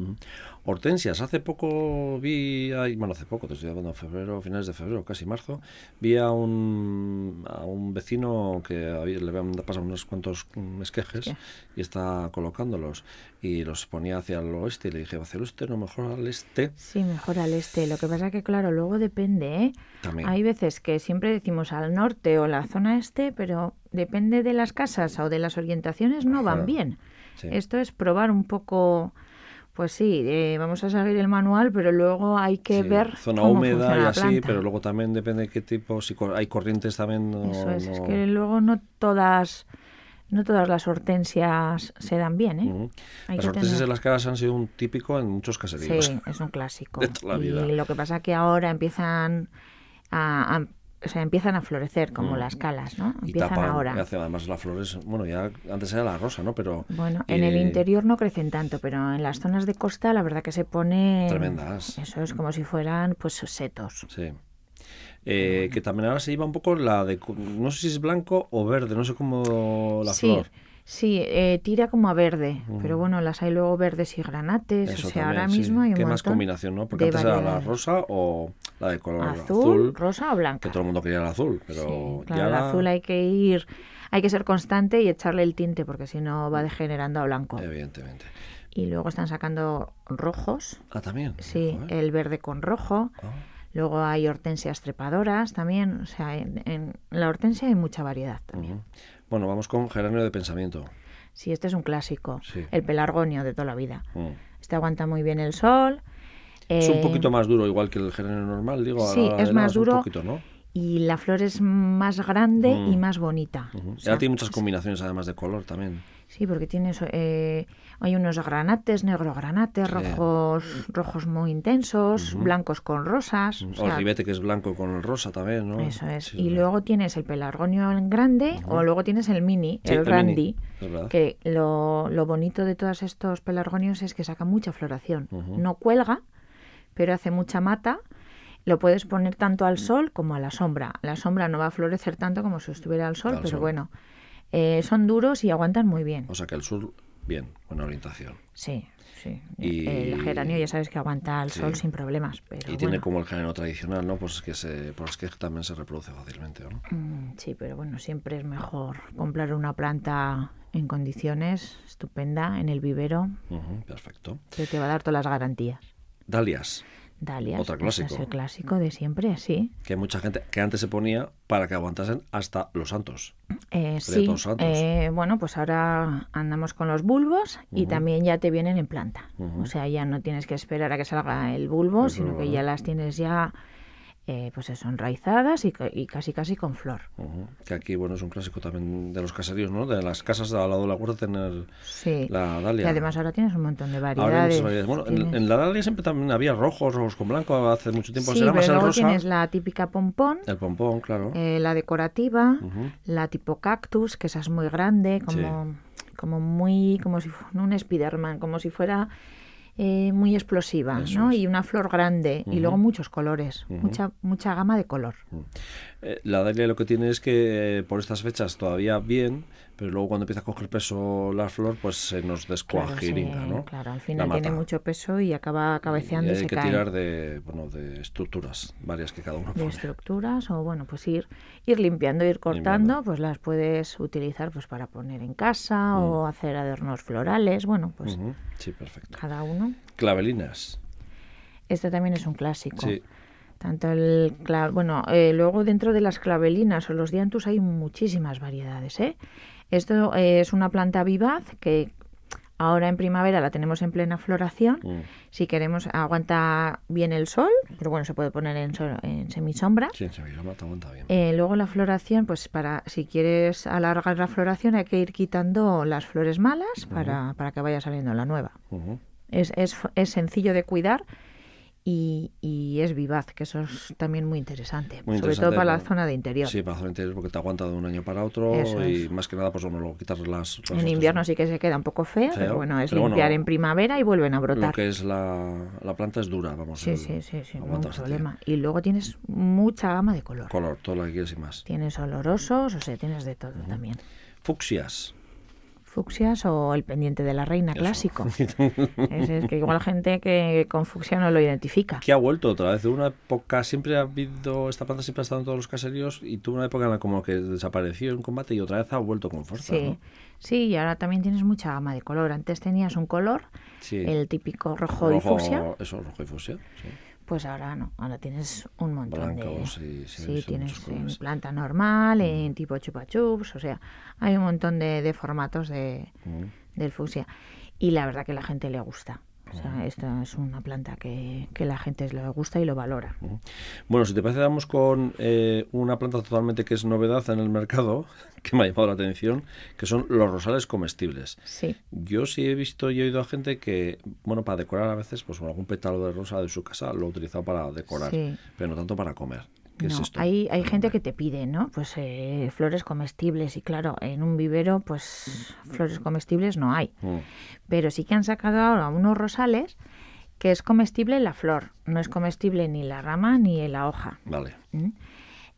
Hortensias, hace poco vi, ahí- bueno, hace poco, te estoy hablando febrero, finales de febrero, casi marzo, vi a un, a un vecino que había- le habían pasado unos cuantos mm, esquejes y está colocándolos y los ponía hacia el oeste y le dije, hacia el oeste, no, mejor al este Sí, mejor al este. Lo que pasa que, claro, luego depende, ¿eh? también. Hay veces que siempre decimos al norte o la zona este, pero depende de las casas o de las orientaciones, no Ajá. van bien. Sí. Esto es probar un poco, pues sí, eh, vamos a seguir el manual, pero luego hay que Sí, ver zona cómo húmeda funciona y la así, planta. pero luego también depende de qué tipo, si hay corrientes también. no- Eso es, es que luego no todas, no todas las hortensias se dan bien, ¿eh? Las hortensias tener- en las caras han sido un típico en muchos caseríos. Sí, es un clásico. de toda la vida. Y lo que pasa que ahora empiezan a- o sea, empiezan a florecer como Mm. las calas, ¿no? Y Empiezan tapan, ahora. y hace además las flores, bueno, ya antes era la rosa, ¿no? Pero Bueno, en el eh, interior no crecen tanto, pero en las zonas de costa la verdad que se pone Tremendas. Eso es como si fueran pues setos. Sí. Eh, que también ahora se lleva un poco la de, no sé si es blanco o verde, no sé cómo la sí, flor. sí, eh, tira como a verde, pero bueno, las hay luego verdes y granates, Eso o sea, también, ahora sí. mismo hay un ¿Qué más combinación, no? Porque antes era la rosa o la de color azul, azul, rosa o que blanca. todo el mundo quería el azul, pero Sí, ya claro, el azul hay que ir, hay que ser constante y echarle el tinte porque si no va degenerando a blanco. evidentemente. Y luego están sacando rojos, Ah, también. sí, Joder. el verde con rojo. Ah, Luego hay hortensias trepadoras también, o sea, en, en la hortensia hay mucha variedad también. Bueno, vamos con geranio de pensamiento. Sí, este es un clásico, Sí. el pelargonio de toda la vida. Mm. Este aguanta muy bien el sol. Es un eh, poquito más duro, igual que el geranio normal, digo. Sí, la es más un duro. poquito, ¿no? Y la flor es más grande y Mm. más bonita. O sea, ahora tiene muchas combinaciones, además de color también. Sí, porque tiene eso, eh, hay unos granates, negro granates, Sí. rojos, rojos muy intensos, blancos con rosas. o o sea, el ribete que es blanco con el rosa también, ¿no? Eso es. Sí, y luego tienes el pelargonio en grande o luego tienes el mini, Sí, el, mini, randy. verdad. Que lo, lo bonito de todos estos pelargonios es que saca mucha floración. No cuelga, pero hace mucha mata. Lo puedes poner tanto al sol como a la sombra. La sombra no va a florecer tanto como si estuviera al sol, Al pero sol. bueno, eh, son duros y aguantan muy bien. O sea que el sur, bien, buena orientación. Sí, sí. Y- El geranio ya sabes que aguanta al Sí. sol sin problemas. Pero y tiene como el género tradicional, ¿no? Pues que se, pues que también se reproduce fácilmente, ¿no? mm, Sí, pero bueno, siempre es mejor comprar una planta en condiciones, estupenda, en el vivero, perfecto. que te va a dar todas las garantías. Dalias. Dalias. Clásico. Es el clásico de siempre, sí. Que mucha gente que antes se ponía para que aguantasen hasta los santos. Eh, sí, santos. eh, bueno, pues ahora andamos con los bulbos y también ya te vienen en planta. O sea, ya no tienes que esperar a que salga el bulbo, sino que ya las tienes ya, eh, pues eso, enraizadas y, ca- y casi casi con flor. Que aquí, bueno, es un clásico también de los caseríos, ¿no? De las casas al lado de la huerta tener Sí. la Y dalia. además ahora tienes un montón de Ahora hay variedades. Bueno, en, Tienes- en la dalia siempre también había rojos, rojos con blanco, hace mucho tiempo. sí, Será más pero el luego rosa, tienes la típica pompón, el pompón, claro. eh, la decorativa, la tipo cactus, que esa es muy grande, como, como muy, como si fuera un Spiderman, como si fuera eh, muy explosiva, Eso ¿no? es. Y una flor grande y luego muchos colores, mucha mucha gama de color. Eh, la dalia lo que tiene es que eh, por estas fechas todavía bien, pero luego cuando empieza a coger peso la flor, pues se nos Claro, descuajirina, se- ¿no? claro, al final tiene mucho peso y acaba cabeceando Y y, hay se que cae. tirar de, bueno, de estructuras, varias que cada uno de pone. estructuras o bueno pues ir ir limpiando ir cortando Limpiando. pues las puedes utilizar pues para poner en casa o hacer adornos florales bueno pues Mm. Ujú. Sí, perfecto. cada uno Clavelinas. este también es un clásico Sí. tanto el bueno eh, luego dentro de las clavelinas o los dianthus hay muchísimas variedades ¿eh? Esto eh, es una planta vivaz que ahora en primavera la tenemos en plena floración Mm. si queremos aguanta bien el sol pero bueno se puede poner en, sol- en semisombra Sí, en Sevilla te aguanta bien. Eh, luego la floración, pues para si quieres alargar la floración hay que ir quitando las flores malas para, para que vaya saliendo la nueva. Es, es, es sencillo de cuidar y, y es vivaz, que eso es también muy interesante, Muy sobre todo interesante, para la zona de interior. Sí, para hacer interior porque te aguanta de un año para otro Eso y es. más que nada, pues bueno, luego quitar las... las en otras- invierno sí que se queda un poco fea, Feo, pero bueno, es pero bueno, limpiar en primavera y vuelven a Lo brotar. que es la, la planta es dura, vamos. Sí, el- sí, sí, sí, no problema. Y luego tienes mucha gama de color. Color, todo lo que quieres y más. Tienes olorosos, o sea, tienes de todo también. Fucsias. Fucsias o el pendiente de la reina clásico. Es, es que igual gente que con fucsia no lo identifica. que ha vuelto otra vez. De una época, siempre ha habido, esta planta siempre ha estado en todos los caseríos y tuvo una época en la como que desapareció en combate y otra vez ha vuelto con fuerza. Sí, ¿no? sí, y ahora también tienes mucha gama de color. Antes tenías un color, Sí. el típico rojo, y fucsia, Eso, rojo y fucsia. Sí. Pues ahora no, ahora tienes un montón Blancos de... sí, sí, son tienes en planta normal, en tipo chupa chups, o sea, hay un montón de, de formatos de, Mm. del fucsia. Y la verdad que la gente le gusta. O sea, esta es una planta que, que la gente le gusta y lo valora. Bueno, si te parece, vamos con eh, una planta totalmente que es novedad en el mercado, que me ha llamado la atención, que son los rosales comestibles. Sí. Yo sí he visto y he oído a gente que, bueno, para decorar a veces, pues algún pétalo de rosa de su casa lo ha utilizado para decorar, Sí. pero no tanto para comer. ¿Qué No, es esto? hay, hay gente que te pide, ¿no? Pues eh, flores comestibles y claro, en un vivero pues flores comestibles no hay. Mm, Pero sí que han sacado ahora unos rosales que es comestible la flor, no es comestible ni la rama ni la hoja. vale. ¿m?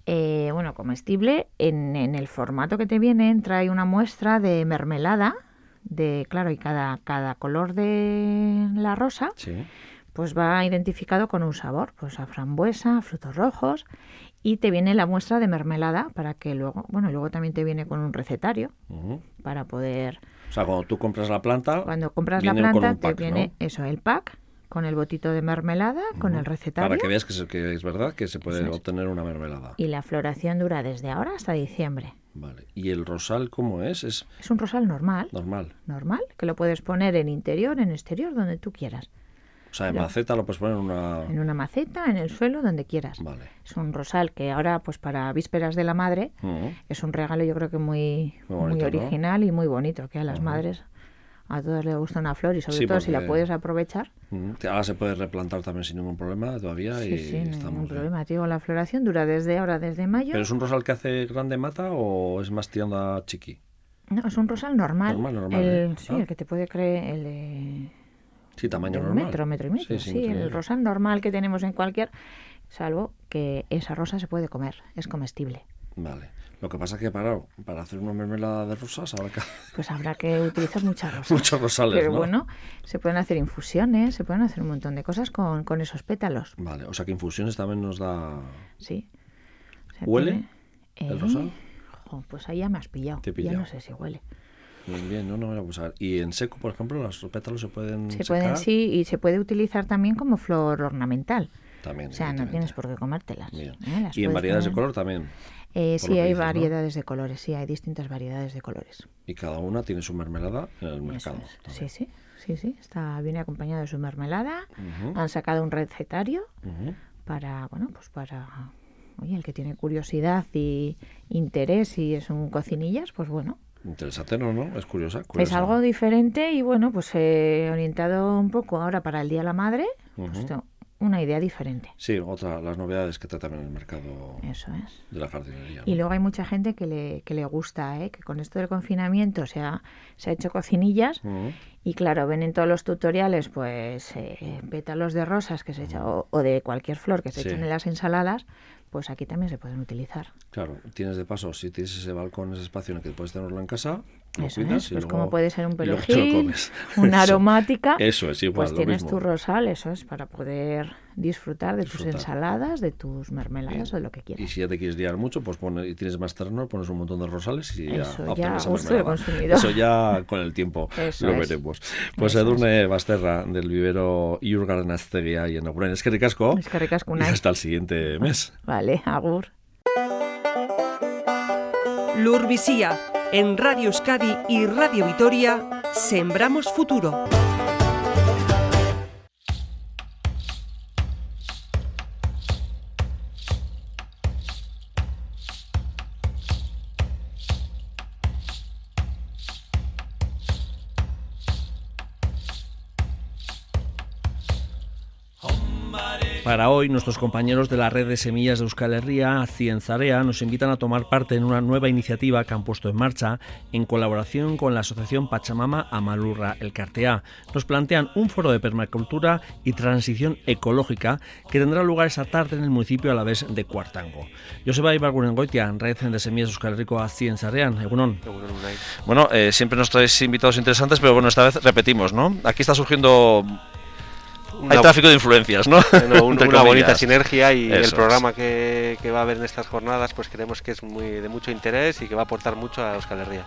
Eh, bueno, comestible en, en el formato que te viene trae una muestra de mermelada de claro y cada cada color de la rosa Sí. Pues va identificado con un sabor, pues a frambuesa, a frutos rojos y te viene la muestra de mermelada para que luego, bueno, luego también te viene con un recetario para poder O sea, cuando tú compras la planta, cuando compras la planta pack, te viene ¿no? eso, el pack con el botito de mermelada, con el recetario para que veas que es, que es verdad que se puede es. obtener una mermelada. y la floración dura desde ahora hasta diciembre. Vale. ¿Y el rosal cómo es? Es Es un rosal normal, normal. normal, que lo puedes poner en interior, en exterior, donde tú quieras. O sea, en maceta lo puedes poner en una... En una maceta, en el suelo, donde quieras. Vale. Es un rosal que ahora, pues para vísperas de la madre, Ujú. es un regalo yo creo que muy, Muy muy, bonito, ¿no? original y muy bonito, que a las madres a todas les gusta una flor y sobre Sí, todo si la puedes aprovechar. Ujú. Ahora se puede replantar también sin ningún problema todavía Sí, y sí, no hay estamos ningún problema. Digo, la floración dura desde ahora, desde mayo. ¿Pero es un rosal que hace grande mata o es más tirando a chiqui? No, es un rosal normal. Normal, normal, El, ¿eh? Sí, Ah. el que te puede creer el de, Sí, tamaño de un normal. metro, metro y medio. Sí, metro y el rosal normal que tenemos en cualquier, salvo que esa rosa se puede comer, es comestible. Vale. Lo que pasa es que para, para hacer una mermelada de rosas habrá que Pues habrá que utilizar muchas rosas. muchos rosales, Pero ¿no? bueno, se pueden hacer infusiones, se pueden hacer un montón de cosas con, con esos pétalos. Vale, o sea que infusiones también nos da... Sí. O sea, ¿Huele tiene- el Eh, rosal? pues ahí ya me has pillado. Te he Ya pillado. no sé si huele. Bien, bien, no, no me a usar. ¿Y en seco, por ejemplo, los pétalos se pueden Se pueden, sí, y se puede utilizar también como flor ornamental. También. O sea, no tienes por qué comértelas. ¿eh? ¿Y en variedades de color también? Eh, sí, hay variedades de colores, sí, hay distintas variedades de colores. Y cada una tiene su mermelada en el mercado. Sí, sí, sí, sí, está, viene acompañado de su mermelada. Han sacado un recetario para, bueno, pues para, oye, el que tiene curiosidad y interés y es un cocinillas, pues bueno, Interesante, ¿no? ¿no? Es curiosa, Es algo diferente y bueno, pues he eh, orientado un poco ahora para el Día de la Madre. Pues una idea diferente. Sí, otra, las novedades que tratan en el mercado Eso es. de la jardinería. Y luego hay mucha gente que le, que le gusta, ¿eh? que con esto del confinamiento se ha, se ha hecho cocinillas y claro, ven en todos los tutoriales pues eh, pétalos de rosas que se echa, o, de cualquier flor que se echan en las ensaladas, pues aquí también se pueden utilizar. Claro, tienes de paso, si tienes ese balcón, ese espacio en el que puedes tenerlo en casa, eso es, pues como puede ser un perejil, una aromática, eso es igual, pues tienes tu rosal, eso es para poder disfrutar de tus ensaladas, de tus mermeladas o de lo que quieras. Y si ya te quieres liar mucho, pues pone, y tienes más terreno, pones un montón de rosales y eso ya, ya Eso ya con el tiempo lo veremos. Pues Edurne Basterra del vivero Iurgaren Aztegia y en Aguren. Es que ricasco. Es que ricasco. Y hasta el siguiente mes. Vale, agur. Lurvisía en Radio Euskadi y Radio Vitoria, Sembramos Futuro. Para hoy, nuestros compañeros de la red de semillas de Euskal Herria, Cienzarea, nos invitan a tomar parte en una nueva iniciativa que han puesto en marcha en colaboración con la Asociación Pachamama Amalurra El Cartea. Nos plantean un foro de permacultura y transición ecológica que tendrá lugar esta tarde en el municipio a la vez de Cuartango. Joseba Ibargurengoitia, red de semillas de Euskal Herriko Cienzarean. Bueno, eh, siempre nos traéis invitados interesantes, pero bueno, esta vez repetimos, ¿no? Aquí está surgiendo hay tráfico de influencias, ¿no? una bonita sinergia y el programa que, va a haber en estas jornadas, pues creemos que es muy de mucho interés y que va a aportar mucho a Euskal Herria.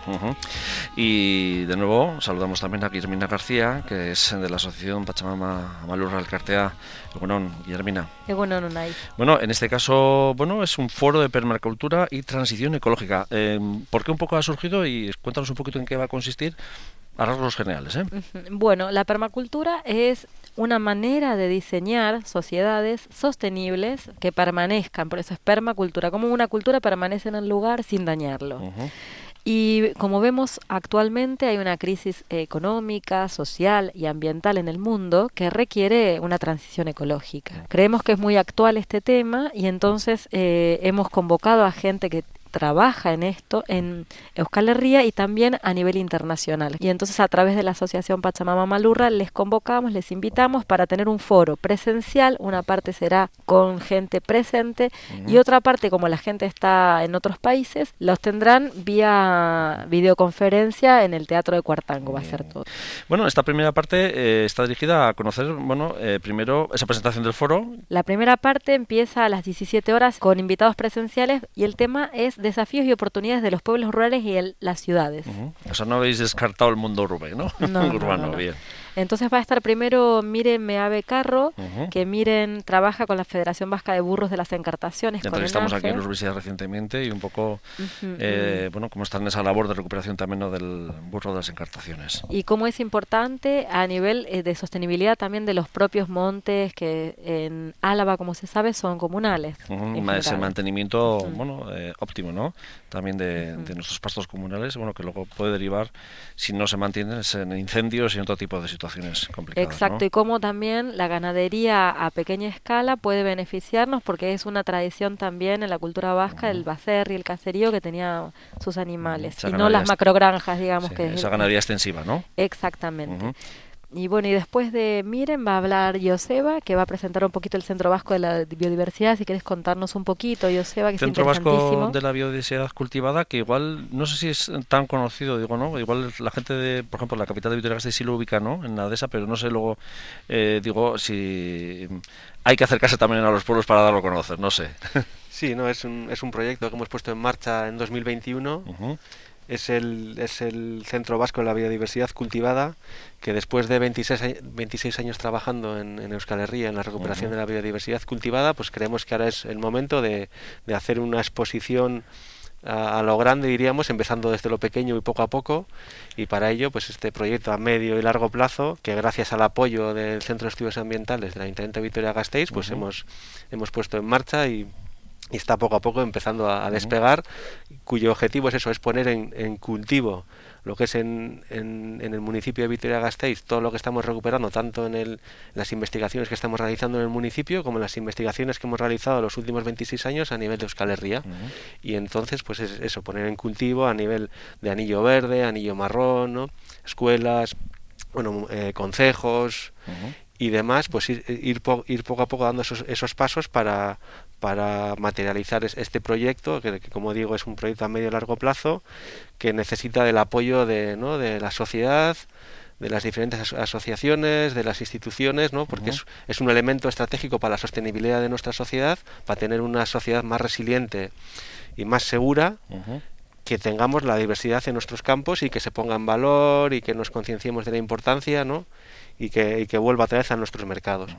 Y de nuevo saludamos también a Guillermina García, que es de la Asociación Pachamama Amalurra Alcartea. Bueno, Guillermina. Bueno, en este caso, bueno, es un foro de permacultura y transición ecológica. Eh, ¿Por qué un poco ha surgido? Y cuéntanos un poquito en qué va a consistir a rasgos generales. ¿eh? Bueno, la permacultura es una manera de diseñar sociedades sostenibles que permanezcan, por eso es permacultura, como una cultura permanece en el lugar sin dañarlo. Y como vemos actualmente hay una crisis económica, social y ambiental en el mundo que requiere una transición ecológica. Creemos que es muy actual este tema y entonces eh, hemos convocado a gente que trabaja en esto en Euskal Herria y también a nivel internacional. Y entonces a través de la Asociación Pachamama Malurra les convocamos, les invitamos para tener un foro presencial, una parte será con gente presente y otra parte como la gente está en otros países, los tendrán vía videoconferencia en el Teatro de Cuartango, va a ser todo. Bueno, esta primera parte eh, está dirigida a conocer, bueno, eh, primero esa presentación del foro. La primera parte empieza a las 17 horas con invitados presenciales y el tema es desafíos y oportunidades de los pueblos rurales y las ciudades. O sea, no habéis descartado el mundo urbano, ¿no? urbano, bien. Entonces va a estar primero Miren Meave Carro, que Miren trabaja con la Federación Vasca de Burros de las Encartaciones. Ya estamos aquí en Los recientemente y un poco, eh, bueno, cómo está en esa labor de recuperación también ¿no? del burro de las encartaciones. Y cómo es importante a nivel eh, de sostenibilidad también de los propios montes que en Álava, como se sabe, son comunales. Ese mantenimiento, bueno, eh, óptimo, ¿no? También de, nuestros pastos comunales, bueno, que luego puede derivar, si no se mantienen, en incendios y en otro tipo de situaciones Exacto, y cómo también la ganadería a pequeña escala puede beneficiarnos porque es una tradición también en la cultura vasca el bacer y el caserío que tenía sus animales y no las macrogranjas, digamos que esa ganadería extensiva, ¿no? Exactamente. Y bueno, y después de Miren va a hablar Joseba, que va a presentar un poquito el Centro Vasco de la Biodiversidad. Si quieres contarnos un poquito, Joseba, que Centro es Vasco de la Biodiversidad Cultivada, que igual, no sé si es tan conocido, digo, ¿no? Igual la gente de, por ejemplo, la capital de Vitoria-Gasteiz sí lo ubica, ¿no? En la DESA, pero no sé luego, eh, digo, si hay que acercarse también a los pueblos para darlo a conocer, no sé. Sí, no, es un, es un proyecto que hemos puesto en marcha en 2021 es el, es el Centro Vasco de la Biodiversidad Cultivada, que después de 26, 26 años trabajando en, Euskal Herria en la recuperación de la biodiversidad cultivada, pues creemos que ahora es el momento de, de hacer una exposición a, lo grande, diríamos, empezando desde lo pequeño y poco a poco. Y para ello, pues este proyecto a medio y largo plazo, que gracias al apoyo del Centro de Estudios Ambientales de la Ayuntamiento de Vitoria-Gasteiz, pues hemos, hemos puesto en marcha y está poco a poco empezando a, despegar, cuyo objetivo es eso, es poner en, en cultivo lo que es en, en, el municipio de Vitoria-Gasteiz, todo lo que estamos recuperando, tanto en el, las investigaciones que estamos realizando en el municipio como en las investigaciones que hemos realizado los últimos 26 años a nivel de Euskal Herria. Y entonces, pues es eso, poner en cultivo a nivel de anillo verde, anillo marrón, ¿no? escuelas, bueno, eh, concejos y demás, pues ir, ir, ir, poco a poco dando esos, esos pasos para, para materializar este proyecto, que, como digo es un proyecto a medio y largo plazo, que necesita del apoyo de, ¿no? de la sociedad, de las diferentes asociaciones, de las instituciones, ¿no? porque es, es, un elemento estratégico para la sostenibilidad de nuestra sociedad, para tener una sociedad más resiliente y más segura, que tengamos la diversidad en nuestros campos y que se ponga en valor y que nos concienciemos de la importancia, ¿no? Y que, y que vuelva otra vez a nuestros mercados.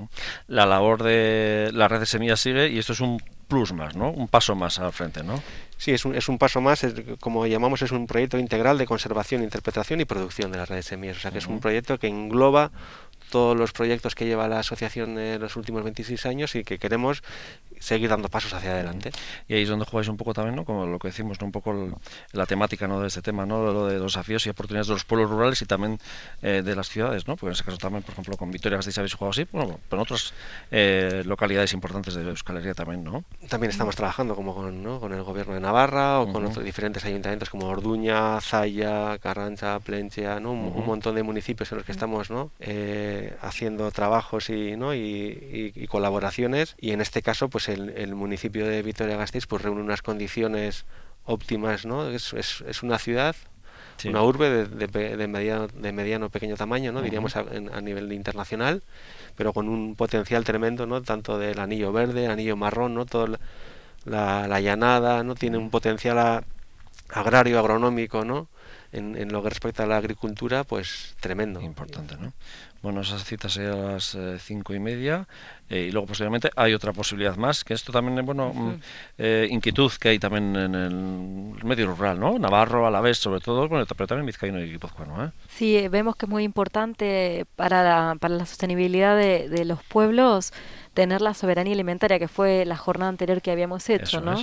La labor de la red de semillas sigue y esto es un plus más, ¿no? Un paso más al frente, ¿no? Sí, es un, es un paso más, como llamamos, es un proyecto integral de conservación, interpretación y producción de la red de semillas. O sea, que es un proyecto que engloba todos los proyectos que lleva la asociación en los últimos 26 años y que queremos seguir dando pasos hacia adelante. Y ahí es donde jugáis un poco también, ¿no? Como lo que decimos, ¿no? Un poco la temática, ¿no? De este tema, ¿no? Lo de los desafíos y oportunidades de los pueblos rurales y también eh, de las ciudades, ¿no? Porque en ese caso también, por ejemplo, con Vitoria Gasteiz habéis jugado así, bueno, pero en otras eh, localidades importantes de Euskal Herria también, ¿no? También estamos trabajando como con, ¿no? con el gobierno de Navarra o con otros diferentes ayuntamientos como Orduña, Zaya, Carrancha, Plenchea, ¿no? Un, montón de municipios en los que estamos, ¿no? Eh, haciendo trabajos y, ¿no? y, y, colaboraciones y en este caso, pues el, el municipio de Vitoria-Gasteiz pues reúne unas condiciones óptimas, ¿no? Es, es, es una ciudad, una urbe de, de, de, mediano, de mediano pequeño tamaño, ¿no? Diríamos a, a, nivel internacional, pero con un potencial tremendo, ¿no? Tanto del anillo verde, anillo marrón, ¿no? Todo la, la llanada, ¿no? Tiene un potencial agrario, agronómico, ¿no? En, en, lo que respecta a la agricultura, pues tremendo. Importante, ¿no? Bueno, esas citas a las eh, cinco y media eh, y luego posiblemente hay otra posibilidad más, que esto también, bueno, mm, eh, inquietud que hay también en el medio rural, ¿no? Navarro, a la vez, sobre todo, bueno, pero también vizcaíno y guipuzcoano, ¿eh? Sí, vemos que es muy importante para la, para la sostenibilidad de, de los pueblos tener la soberanía alimentaria, que fue la jornada anterior que habíamos hecho, ¿no?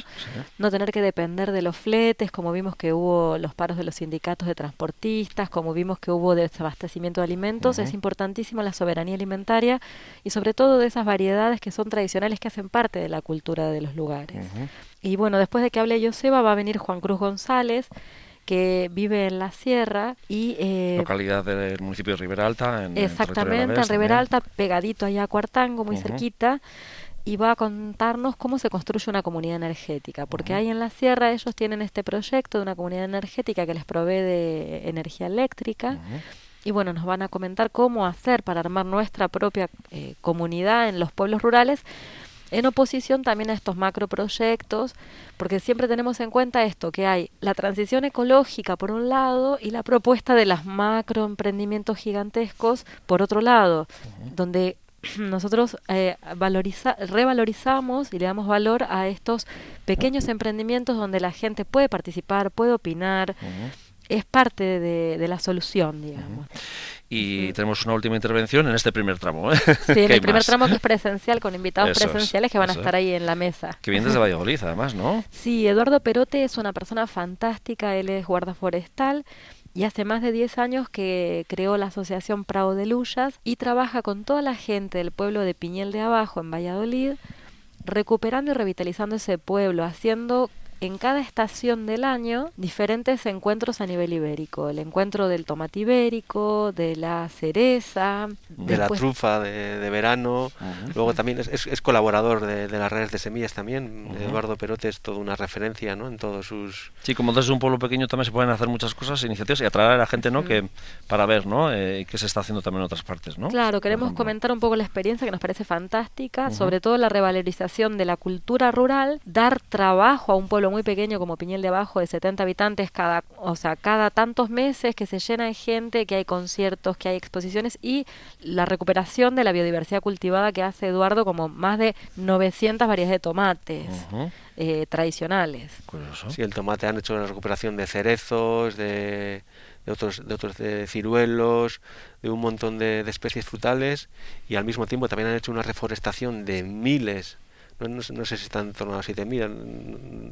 No tener que depender de los fletes, como vimos que hubo los paros de los sindicatos de transportistas, como vimos que hubo desabastecimiento de alimentos, es importantísima la soberanía alimentaria y sobre todo de esas variedades que son tradicionales que hacen parte de la cultura de los lugares. Y bueno, después de que hable Joseba va a venir Juan Cruz González, que vive en la sierra y... Eh, Localidad del municipio de Ribera Alta. En, exactamente, en Ribera Alta, pegadito allá a Cuartango, muy cerquita y va a contarnos cómo se construye una comunidad energética, porque ahí en la sierra ellos tienen este proyecto de una comunidad energética que les provee de energía eléctrica. Y bueno, nos van a comentar cómo hacer para armar nuestra propia eh, comunidad en los pueblos rurales, en oposición también a estos macroproyectos, porque siempre tenemos en cuenta esto, que hay la transición ecológica por un lado y la propuesta de las macroemprendimientos gigantescos por otro lado, donde nosotros eh, valoriza, revalorizamos y le damos valor a estos pequeños emprendimientos donde la gente puede participar, puede opinar, es parte de, de la solución, digamos. Y tenemos una última intervención en este primer tramo. ¿eh? Sí, en el primer tramo que es presencial, con invitados presenciales que van a estar ahí en la mesa. Que viene desde Valladolid, además, ¿no? Sí, Eduardo Perote es una persona fantástica, él es guarda forestal y hace más de 10 años que creó la asociación Prado de Lullas y trabaja con toda la gente del pueblo de Piñel de Abajo en Valladolid recuperando y revitalizando ese pueblo, haciendo en cada estación del año diferentes encuentros a nivel ibérico. El encuentro del tomate ibérico, de la cereza. De la trufa de, verano. Luego también es, colaborador de, las redes de semillas también. Eduardo Perote es toda una referencia ¿no? en todos sus... Sí, como desde un pueblo pequeño también se pueden hacer muchas cosas, iniciativas y atraer a la gente ¿no? que para ver ¿no? Eh, qué se está haciendo también en otras partes. ¿no? Claro, queremos comentar un poco la experiencia que nos parece fantástica, sobre todo la revalorización de la cultura rural, dar trabajo a un pueblo muy pequeño como Piñel de Abajo de 70 habitantes cada, o sea, cada tantos meses que se llena de gente, que hay conciertos, que hay exposiciones y la recuperación de la biodiversidad cultivada que hace Eduardo como más de 900 variedades de tomates. Eh, tradicionales. Sí, el tomate han hecho la recuperación de cerezos, de, de otros, de otros de ciruelos, de un montón de, especies frutales y al mismo tiempo también han hecho una reforestación de miles no, sé si están en torno a 7.000,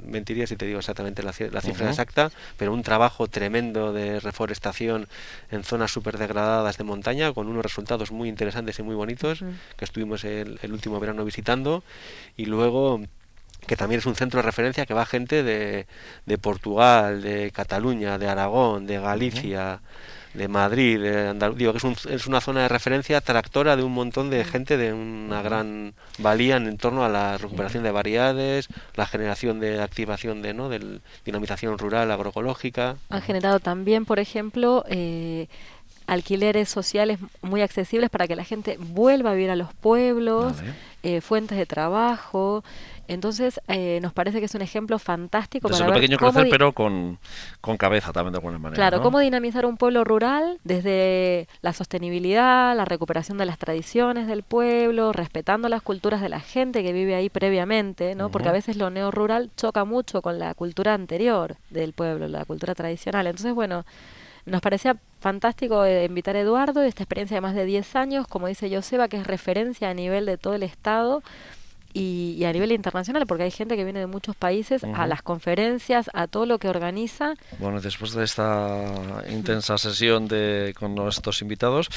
mentiría si te digo exactamente la, cifra exacta, pero un trabajo tremendo de reforestación en zonas súper degradadas de montaña, con unos resultados muy interesantes y muy bonitos, que estuvimos el, último verano visitando, y luego que también es un centro de referencia que va gente de, de Portugal, de Cataluña, de Aragón, de Galicia, de Madrid, de Andalucía, que es, un, es, una zona de referencia tractora de un montón de gente de una gran valía en torno a la recuperación de variedades, la generación de activación de, ¿no? de dinamización rural agroecológica. Han generado también, por ejemplo, eh, alquileres sociales muy accesibles para que la gente vuelva a vivir a los pueblos, eh, fuentes de trabajo. Entonces, eh, nos parece que es un ejemplo fantástico para ver pequeño crecer, pero con, cabeza también de alguna manera. Claro, cómo dinamizar un pueblo rural desde la sostenibilidad, la recuperación de las tradiciones del pueblo, respetando las culturas de la gente que vive ahí previamente, ¿no? Porque a veces lo neo-rural choca mucho con la cultura anterior del pueblo, la cultura tradicional. Entonces, bueno, nos parecía fantástico eh, invitar a Eduardo, esta experiencia de más de 10 años, como dice Joseba, que es referencia a nivel de todo el Estado y, a nivel internacional, porque hay gente que viene de muchos países a las conferencias, a todo lo que organiza. Bueno, después de esta intensa sesión de, con nuestros invitados,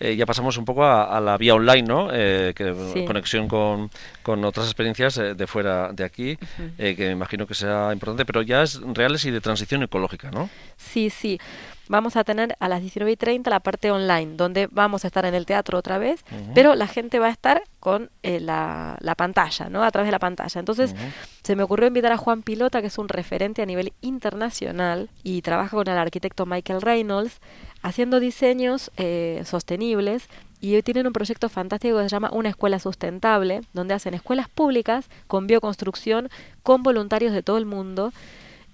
eh, ya pasamos un poco a, la vía online, ¿no? Eh, que, Conexión con, con, otras experiencias eh, de fuera de aquí, que me imagino que sea importante, pero ya es reales y de transición ecológica, ¿no? Sí, sí vamos a tener a las 19 y 30 la parte online, donde vamos a estar en el teatro otra vez, pero la gente va a estar con eh, la, pantalla, ¿no? A través de la pantalla. Entonces, se me ocurrió invitar a Juan Pilota, que es un referente a nivel internacional y trabaja con el arquitecto Michael Reynolds, haciendo diseños eh, sostenibles y hoy tienen un proyecto fantástico que se llama Una Escuela Sustentable, donde hacen escuelas públicas con bioconstrucción con voluntarios de todo el mundo.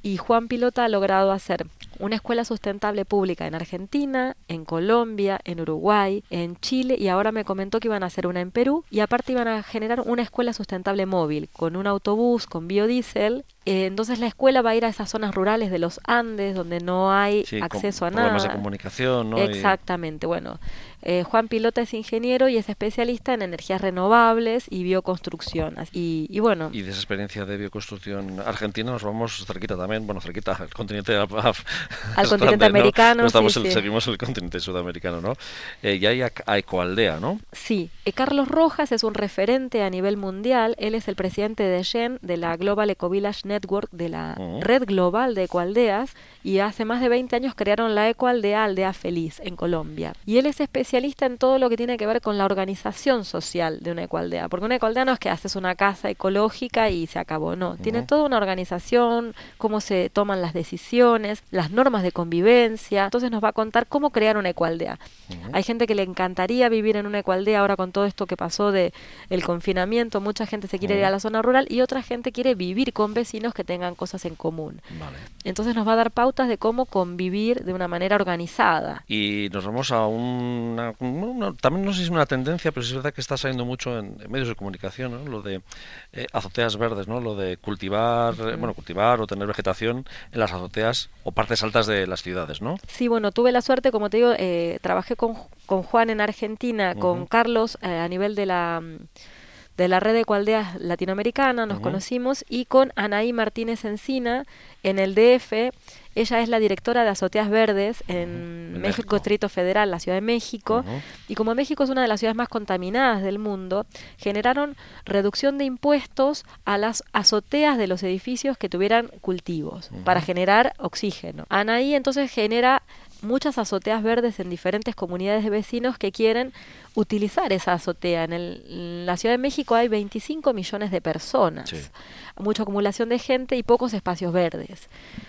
Y Juan Pilota ha logrado hacer una escuela sustentable pública en Argentina, en Colombia, en Uruguay, en Chile y ahora me comentó que iban a hacer una en Perú y aparte iban a generar una escuela sustentable móvil con un autobús con biodiesel. Eh, entonces la escuela va a ir a esas zonas rurales de los Andes donde no hay acceso a nada. de comunicación, ¿no? Exactamente. Bueno, eh, Juan Pilota es ingeniero y es especialista en energías renovables y bioconstrucción. Y, bueno. Y de esa experiencia de bioconstrucción argentina nos vamos cerquita también, bueno, cerquita al continente al continente americano. estamos Seguimos el continente sudamericano, ¿no? Eh, y hay a, Ecoaldea, ¿no? Sí. Eh, Carlos Rojas es un referente a nivel mundial. Él es el presidente de GEN, de la Global Eco Village Network, de la red global de ecoaldeas. Y hace más de 20 años crearon la Ecoaldea Aldea Feliz en Colombia. Y él es especialista en todo lo que tiene que ver con la organización social de una ecoaldea. Porque una ecoaldea no es que haces una casa ecológica y se acabó, no. Tiene toda una organización, cómo se toman las decisiones, las normas de convivencia. Entonces nos va a contar cómo crear una ecualdea. Hay gente que le encantaría vivir en una ecualdea ahora con todo esto que pasó de el confinamiento. Mucha gente se quiere ir a la zona rural y otra gente quiere vivir con vecinos que tengan cosas en común. Entonces nos va a dar pautas de cómo convivir de una manera organizada. Y nos vamos a una, también no sé si es una tendencia, pero es verdad que está saliendo mucho en, medios de comunicación, ¿no? lo de eh, azoteas verdes, ¿no? lo de cultivar, eh, bueno, cultivar o tener vegetación en las azoteas o partes altas de las ciudades, ¿no? Sí, bueno, tuve la suerte, como te digo, eh, trabajé con, con, Juan en Argentina, con Carlos a nivel de la de la red de Ecualdeas latinoamericana, nos conocimos, y con Anaí Martínez Encina en el DF. Ella es la directora de Azoteas Verdes en México, Distrito Federal, la Ciudad de México. Y como México es una de las ciudades más contaminadas del mundo, generaron reducción de impuestos a las azoteas de los edificios que tuvieran cultivos para generar oxígeno. Anaí entonces genera muchas azoteas verdes en diferentes comunidades de vecinos que quieren utilizar esa azotea. En, el, en la Ciudad de México hay 25 millones de personas, Sí. mucha acumulación de gente y pocos espacios verdes.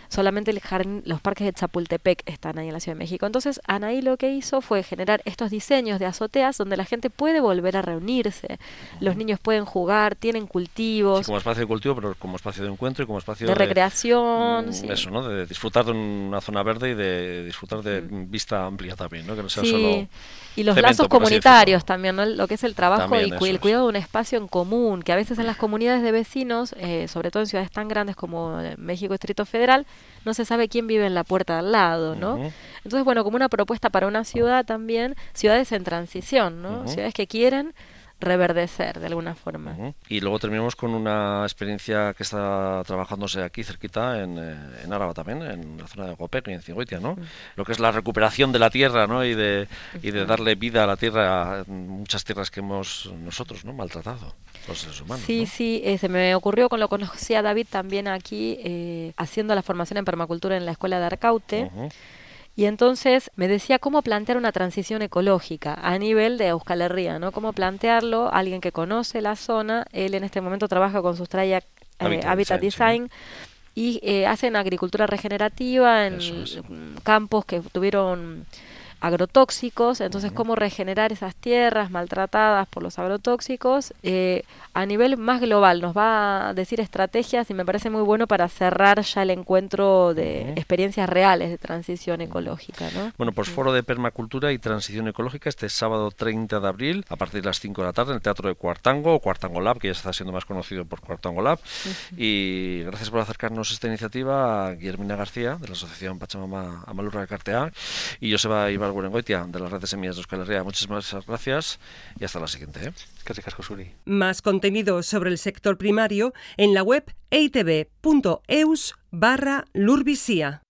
Solamente el jardín- los parques de Chapultepec están ahí en la Ciudad de México. Entonces, Anaí lo que hizo fue generar estos diseños de azoteas donde la gente puede volver a reunirse. Los niños pueden jugar, tienen cultivos, Sí, como espacio de cultivo, pero como espacio de encuentro y como espacio de recreación. mm, sí. Eso, ¿no? De disfrutar de una zona verde y de disfrutar de vista amplia también, ¿no? Que no sea. Sí, solo y los lazos comunitarios también, ¿no? lo que es el trabajo También y el cuidado de un espacio en común, que a veces en las comunidades de vecinos, eh, sobre todo en ciudades tan grandes como eh, México Distrito Federal, no se sabe quién vive en la puerta de al lado, ¿no? Entonces, bueno, como una propuesta para una ciudad también, ciudades en transición, ¿no? Ciudades que quieren reverdecer de alguna forma. Y luego terminamos con una experiencia que está trabajándose aquí cerquita en, eh, en Álava también, en la zona de Gopec y en Cigüetia, ¿no? Lo que es la recuperación de la tierra, ¿no? Y de, y de darle vida a la tierra, en muchas tierras que hemos nosotros, ¿no? Maltratado, los seres humanos. Sí, ¿no? sí, eh, se me ocurrió con lo conocía David también aquí, eh, haciendo la formación en permacultura en la escuela de Arcaute. Y entonces me decía cómo plantear una transición ecológica a nivel de Euskal Herria, ¿no? Cómo plantearlo, alguien que conoce la zona, él en este momento trabaja con Sustraya eh, Habitat Habitat, Design, Design, y eh, hacen agricultura regenerativa en es. campos que tuvieron agrotóxicos, entonces cómo regenerar esas tierras maltratadas por los agrotóxicos eh, a nivel más global. Nos va a decir estrategias y me parece muy bueno para cerrar ya el encuentro de experiencias reales de transición ecológica. ¿no? Bueno, pues foro de permacultura y transición ecológica este sábado 30 de abril a partir de las 5 de la tarde en el Teatro de Cuartango o Cuartango Lab, que ya está siendo más conocido por Cuartango Lab. Y gracias por acercarnos a esta iniciativa Guillermina García de la Asociación Pachamama Amalurra de Cartea y Joseba Ibar Gurengoitia de la Red de Semillas de Euskal Herria. Muchísimas gracias y hasta la siguiente. ¿eh? Más contenido sobre el sector primario en la web eitb.eus barra Lurvisía.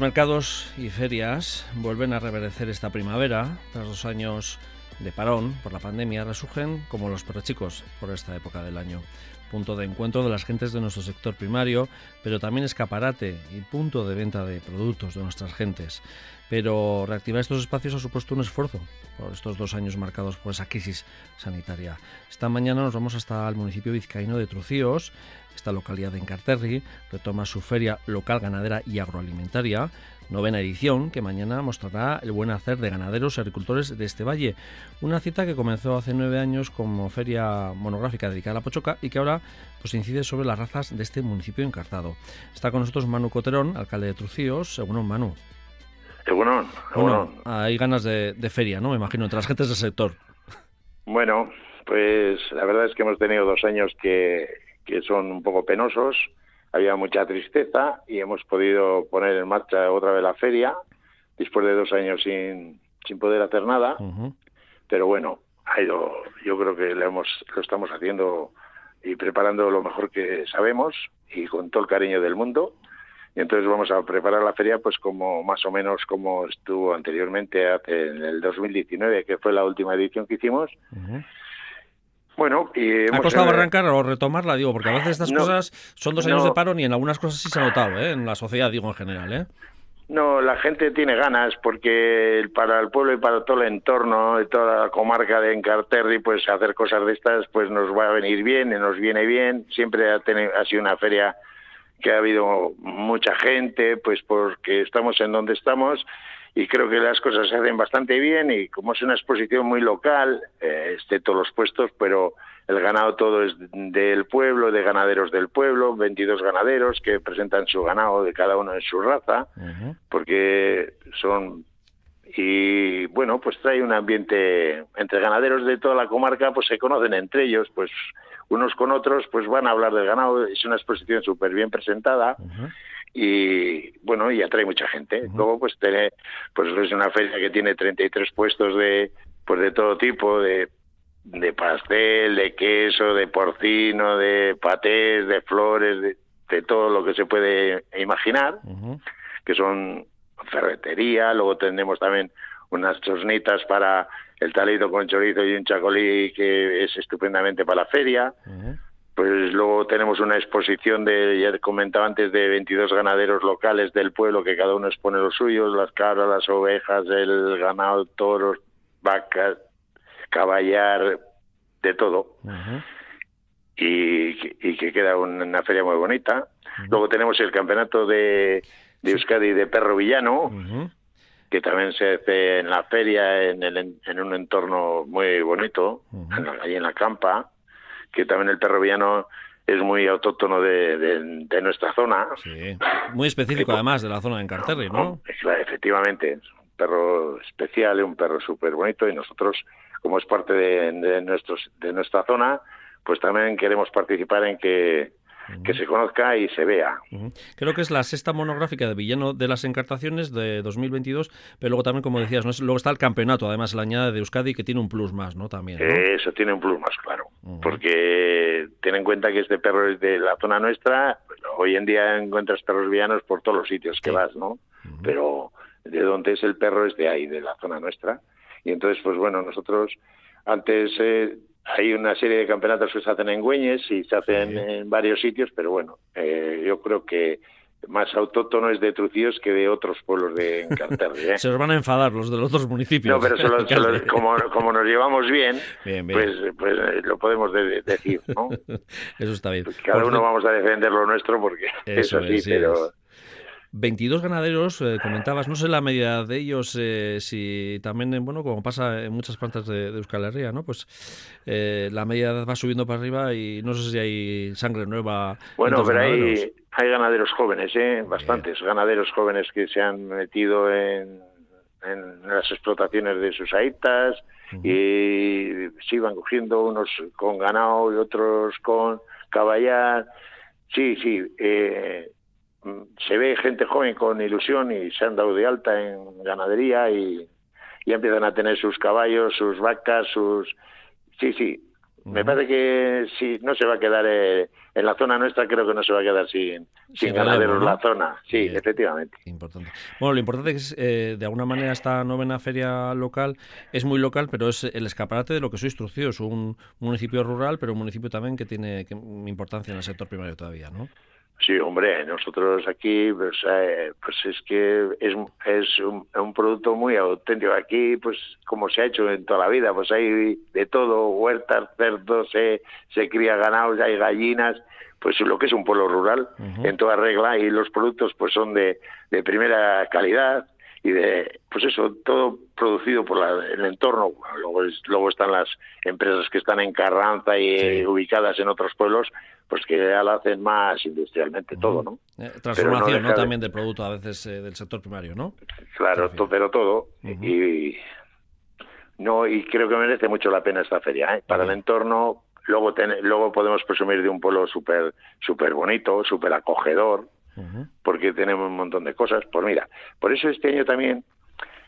Los mercados y ferias vuelven a reverdecer esta primavera. Tras dos años de parón por la pandemia, resurgen como los perrechicos por esta época del año. Punto de encuentro de las gentes de nuestro sector primario, pero también escaparate y punto de venta de productos de nuestras gentes. Pero reactivar estos espacios ha supuesto un esfuerzo por estos dos años marcados por esa crisis sanitaria. Esta mañana nos vamos hasta el municipio vizcaíno de Trucíos. Esta localidad de Encarterri retoma su feria local ganadera y agroalimentaria, novena edición, que mañana mostrará el buen hacer de ganaderos y agricultores de este valle. Una cita que comenzó hace nueve años como feria monográfica dedicada a la pochoca y que ahora pues incide sobre las razas de este municipio encartado. Está con nosotros Manu Coterón, alcalde de Trucíos. Según Manu. Egunon, Bueno, hay ganas de, de feria, ¿no? Me imagino, entre las gentes del sector. Bueno, pues la verdad es que hemos tenido dos años que, que son un poco penosos. Había mucha tristeza y hemos podido poner en marcha otra vez la feria después de dos años sin, sin poder hacer nada. Pero bueno, ha ido, yo creo que lo, hemos, lo estamos haciendo y preparando lo mejor que sabemos y con todo el cariño del mundo. Y entonces vamos a preparar la feria pues como más o menos como estuvo anteriormente hace en el 2019, que fue la última edición que hicimos. Bueno, y ¿Ha hemos, costado eh, arrancar o retomarla? Digo, porque a veces estas No, cosas son dos años no. de paro y en algunas cosas sí se ha notado, ¿eh? En la sociedad, digo, en general, ¿eh? No, la gente tiene ganas porque para el pueblo y para todo el entorno de toda la comarca de Encarterri, pues hacer cosas de estas pues nos va a venir bien, y nos viene bien. Siempre ha, tenido, ha sido una feria que ha habido mucha gente, pues porque estamos en donde estamos y creo que las cosas se hacen bastante bien y como es una exposición muy local, eh, excepto los puestos, pero el ganado todo es del pueblo, de ganaderos del pueblo, 22 ganaderos que presentan su ganado de cada uno en su raza porque son y bueno, pues trae un ambiente entre ganaderos de toda la comarca, pues se conocen entre ellos, pues unos con otros, pues van a hablar del ganado, es una exposición súper bien presentada y bueno, y atrae mucha gente. Luego pues tiene, pues es una feria que tiene 33 puestos de, pues de todo tipo, de de pastel, de queso, de porcino, de patés, de flores, de, de todo lo que se puede imaginar, que son ferretería, luego tenemos también unas chosnitas para el talito con chorizo y un chacolí que es estupendamente para la feria. Pues luego tenemos una exposición de, ya comentaba antes, de 22 ganaderos locales del pueblo que cada uno expone los suyos, las cabras, las ovejas, el ganado, toros, vacas, caballar, de todo. y, y, que queda una feria muy bonita. Luego tenemos el campeonato de, de Euskadi de perro villano, que también se hace en la feria, en, el, en un entorno muy bonito, ahí en la campa, que también el perro villano es muy autóctono de, de, nuestra zona. Sí. Muy específico además de la zona de Encarterri, ¿no? Efectivamente, es un perro especial, un perro súper bonito y nosotros, como es parte de, de, nuestros, de nuestra zona, pues también queremos participar en que que se conozca y se vea. Creo que es la sexta monográfica de Villano de las Encartaciones de 2022, pero luego también, como decías, ¿no? luego está el campeonato, además, la añade de Euskadi, que tiene un plus más, ¿no? También. Eso tiene un plus más, claro. Porque ten en cuenta que este perro es de la zona nuestra, hoy en día encuentras perros villanos por todos los sitios que vas, ¿no? Pero de donde es el perro es de ahí, de la zona nuestra. Y entonces, pues bueno, nosotros antes eh, hay una serie de campeonatos que se hacen en Güeñes y se hacen en varios sitios, pero bueno, eh, yo creo que más autóctono es de Trucíos que de otros pueblos de Encarterri. ¿eh? se nos van a enfadar los de los otros municipios. No, pero solo, como, como, nos llevamos bien, Pues, pues eh, lo podemos decir, ¿no? Eso está bien. Cada uno vamos a defender lo nuestro porque eso, sí, pero... 22 ganaderos, eh, comentabas, no sé la medida de ellos, eh, si también, eh, bueno, como pasa en muchas plantas de, Euskal Herria, ¿no? Pues la media va subiendo para arriba y no sé si hay sangre nueva. Bueno, pero hay, hay ganaderos jóvenes, ¿eh? Bastantes ganaderos jóvenes que se han metido en, en las explotaciones de sus aitas y sí van cogiendo unos con ganado y otros con caballar. Sí, sí, eh, se ve gente joven con ilusión y se han dado de alta en ganadería y ya empiezan a tener sus caballos, sus vacas, sus... Sí, sí. Me parece que si no se va a quedar eh, en la zona nuestra, creo que no se va a quedar sin, sin ganaderos la zona. Sí, efectivamente. Importante. Bueno, lo importante es que eh, de alguna manera esta novena feria local es muy local, pero es el escaparate de lo que sois Trucíos, un municipio rural, pero un municipio también que tiene importancia en el sector primario todavía, ¿no? Sí, hombre, nosotros aquí, pues, eh, pues es que es, es un, producto muy auténtico. Aquí, pues como se ha hecho en toda la vida, pues hay de todo, huertas, cerdos, se, se cría ganados, hay gallinas, pues lo que es un pueblo rural en toda regla y los productos pues son de, de primera calidad y de pues eso todo producido por el entorno. Luego luego están las empresas que están en Carranza y ubicadas en otros pueblos pues que ya lo hacen más industrialmente todo no eh, transformación no, también del producto a veces eh, del sector primario no claro pero todo y no y creo que merece mucho la pena esta feria ¿eh? para el entorno luego luego podemos presumir de un pueblo súper súper bonito súper acogedor porque tenemos un montón de cosas. Pues mira, por eso este año también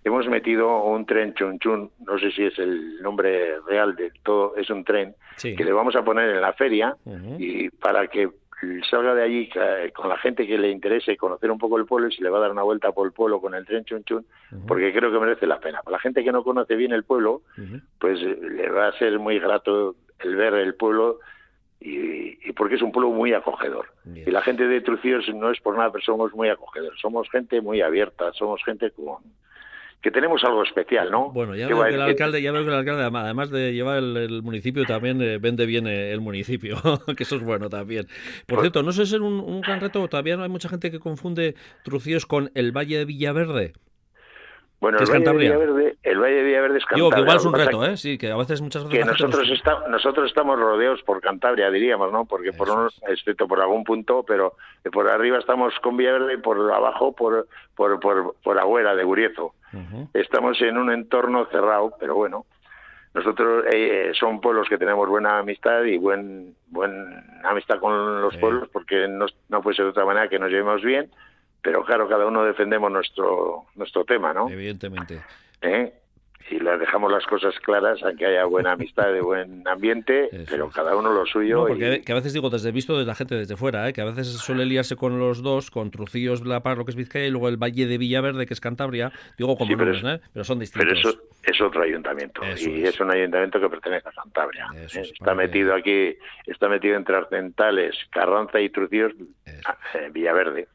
hemos metido un tren chunchun, no sé si es el nombre real de todo, es un tren que le vamos a poner en la feria y para que salga de allí con la gente que le interese conocer un poco el pueblo y se le va a dar una vuelta por el pueblo con el tren chun chun, porque creo que merece la pena. Para la gente que no conoce bien el pueblo, pues le va a ser muy grato el ver el pueblo y, porque es un pueblo muy acogedor. Y la gente de Trucíos no es por nada, pero somos muy acogedores, somos gente muy abierta, somos gente con que tenemos algo especial, ¿no? Bueno, ya veo que, el alcalde, ya veo que el alcalde, además de llevar el, municipio, también eh, vende bien eh, el municipio, que eso es bueno también. Por pues cierto, no sé si es un, un gran reto, todavía no hay mucha gente que confunde Trucíos con el Valle de Villaverde. Bueno, el Valle, de Villaverde, el Valle de Villaverde es Cantabria. Digo que igual es un reto, ¿eh? Sí, que a veces muchas veces... Que nosotros, nosotros estamos rodeados por Cantabria, diríamos, ¿no? Porque por unos, excepto por algún punto, pero por arriba estamos con Villaverde y por abajo por, por, por, por Agüera de Guriezo. Estamos en un entorno cerrado, pero bueno, nosotros eh, son pueblos que tenemos buena amistad y buen buen amistad con los pueblos porque no, no puede ser de otra manera que nos llevemos bien pero claro cada uno defendemos nuestro nuestro tema no evidentemente ¿Eh? Y las dejamos las cosas claras, aunque haya buena amistad, de buen ambiente, pero cada uno lo suyo. porque que a veces digo, desde visto de la gente desde fuera, ¿eh? que a veces suele liarse con los dos, con Trucillos, La Paz, lo que es Vizcaya, y luego el Valle de Villaverde, que es Cantabria, digo como pero, nombres, ¿eh? pero son distintos. Pero eso es otro ayuntamiento, y es. un ayuntamiento que pertenece a Cantabria. ¿eh? está metido aquí, está metido entre Arcentales, Carranza y Trucillos, eh, Villaverde.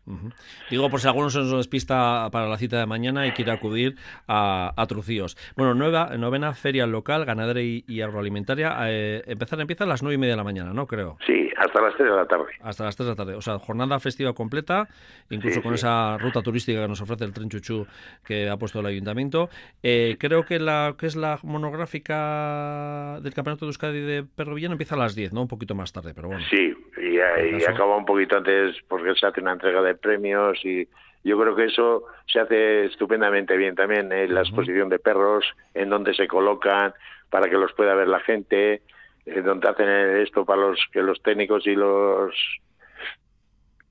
Digo, por si alguno se nos despista para la cita de mañana y quiere acudir a, a Trucillos. Bueno, nueva, novena feria local, ganadera y, agroalimentaria. Eh, empezar, empieza a las nueve y media de la mañana, ¿no? Creo. Sí, hasta las tres de la tarde. Hasta las tres de la tarde. O sea, jornada festiva completa, incluso con esa ruta turística que nos ofrece el tren Chuchú que ha puesto el ayuntamiento. Eh, creo que la que es la monográfica del Campeonato de Euskadi de Perro Villano empieza a las diez, ¿no? Un poquito más tarde, pero bueno. Sí, y, y acaba un poquito antes porque se hace una entrega de premios y yo creo que eso se hace estupendamente bien también en la exposición de perros, en donde se colocan para que los pueda ver la gente, en donde hacen esto para los que los técnicos y los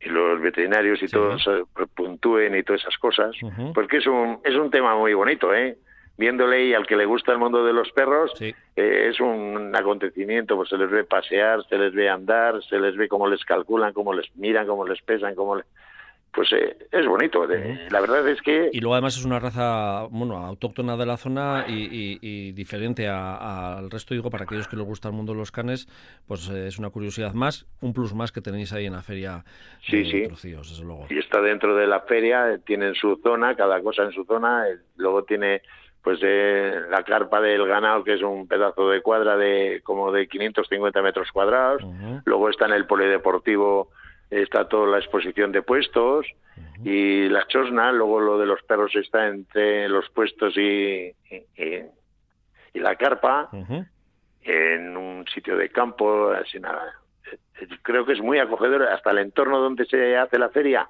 y los veterinarios y todos puntúen y todas esas cosas, porque es un es un tema muy bonito, ¿eh? Viéndole y al que le gusta el mundo de los perros, eh, es un acontecimiento, pues se les ve pasear, se les ve andar, se les ve cómo les calculan, cómo les miran, cómo les pesan, cómo les pues eh, es bonito. La verdad es que... Y luego además es una raza bueno, autóctona de la zona y, diferente al resto, digo, para aquellos que les gusta el mundo de los canes, pues eh, es una curiosidad más, un plus más que tenéis ahí en la feria sí, sí. desde luego. Y está dentro de la feria, tienen su zona, cada cosa en su zona, eh, luego tiene pues la carpa del ganado que es un pedazo de cuadra de como de 550 metros cuadrados, luego está en el polideportivo está toda la exposición de puestos y la chosna, luego lo de los perros está entre los puestos y, y, la carpa, en un sitio de campo, así nada. Creo que es muy acogedor hasta el entorno donde se hace la feria,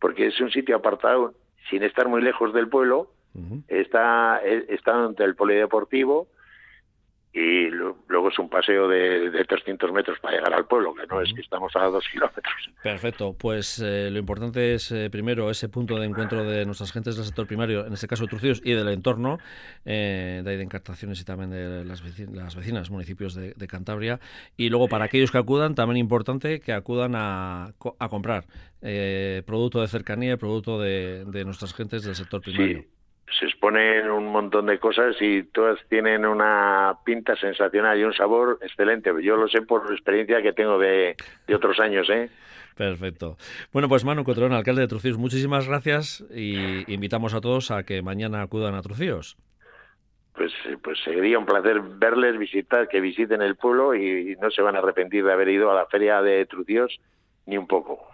porque es un sitio apartado, sin estar muy lejos del pueblo, está, está entre el polideportivo, y luego es un paseo de, de, 300 metros para llegar al pueblo, que no es que estamos a dos kilómetros. Perfecto, pues eh, lo importante es eh, primero ese punto de encuentro de nuestras gentes del sector primario, en este caso Trucillos y del entorno, eh, de ahí de encartaciones y también de las, las vecinas municipios de, Cantabria, y luego para aquellos que acudan, también importante que acudan a, a comprar producto de cercanía y producto de, de, nuestras gentes del sector primario se exponen un montón de cosas y todas tienen una pinta sensacional y un sabor excelente. Yo lo sé por experiencia que tengo de, otros años, ¿eh? Perfecto. Bueno, pues Manu Cotrón, alcalde de Trucíos, muchísimas gracias y invitamos a todos a que mañana acudan a Trucíos. Pues, pues sería un placer verles, visitar, que visiten el pueblo y no se van a arrepentir de haber ido a la feria de Trucíos ni un poco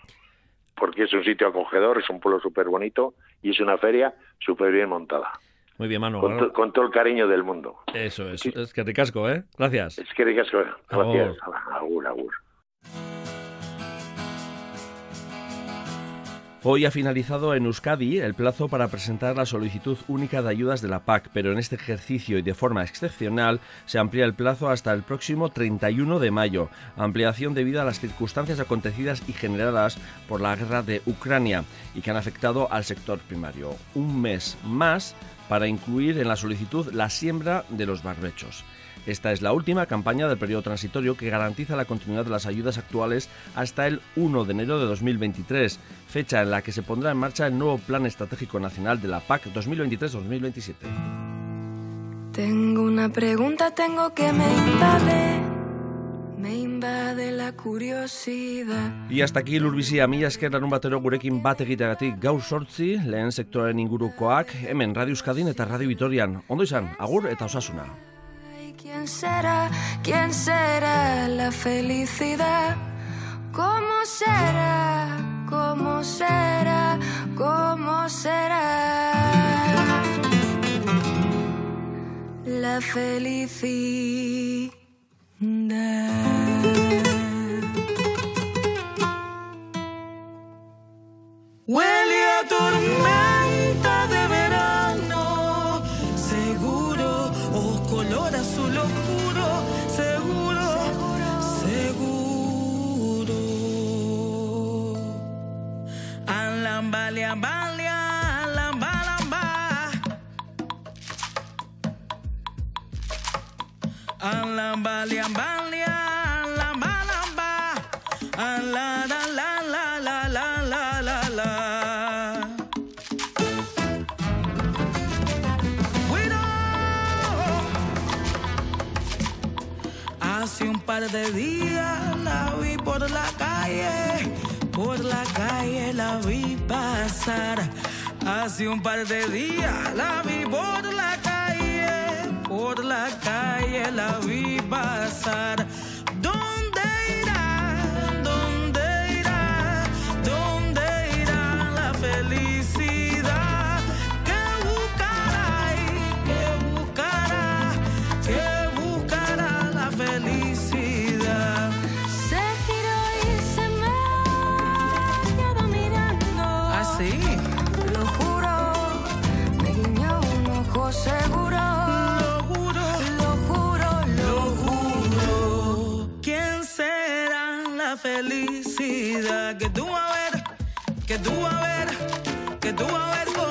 porque es un sitio acogedor, es un pueblo súper bonito y es una feria súper bien montada. Muy bien, Manu. Con, todo el cariño del mundo. Eso es. Es que ricasco, ¿eh? Gracias. Es que ricasco. Gracias. Agur, agur. Hoy ha finalizado en Euskadi el plazo para presentar la solicitud única de ayudas de la PAC, pero en este ejercicio y de forma excepcional se amplía el plazo hasta el próximo 31 de mayo, ampliación debido a las circunstancias acontecidas y generadas por la guerra de Ucrania y que han afectado al sector primario. Un mes más para incluir en la solicitud la siembra de los barbechos. Esta es la última campaña del periodo transitorio que garantiza la continuidad de las ayudas actuales hasta el 1 de enero de 2023, fecha en la que se pondrá en marcha el nuevo Plan Estratégico Nacional de la PAC 2023-2027. Tengo una pregunta, tengo que me invade. Me invade la curiosidad. Y hasta aquí lurbizia mila esker larun batero gurekin bat egiteagatik gaur sortzi, lehen sektoraren ingurukoak, hemen Radio Euskadin eta Radio Vitorian. Ondo izan, agur eta osasuna. ¿Quién será? ¿Quién será la felicidad? ¿Cómo será? ¿Cómo será? ¿Cómo será? La felicidad. Huele a tormenta Alamba, liamba, liamba, lamba. La, la, la, la, la, la, la, la. Hace un par de días la vi por la calle, por la calle la vi pasar. Hace un par de días la vi por la calle, por la calle la vi pasar. Felicidad? Que tú a ver, que tú a ver, que tú a ver.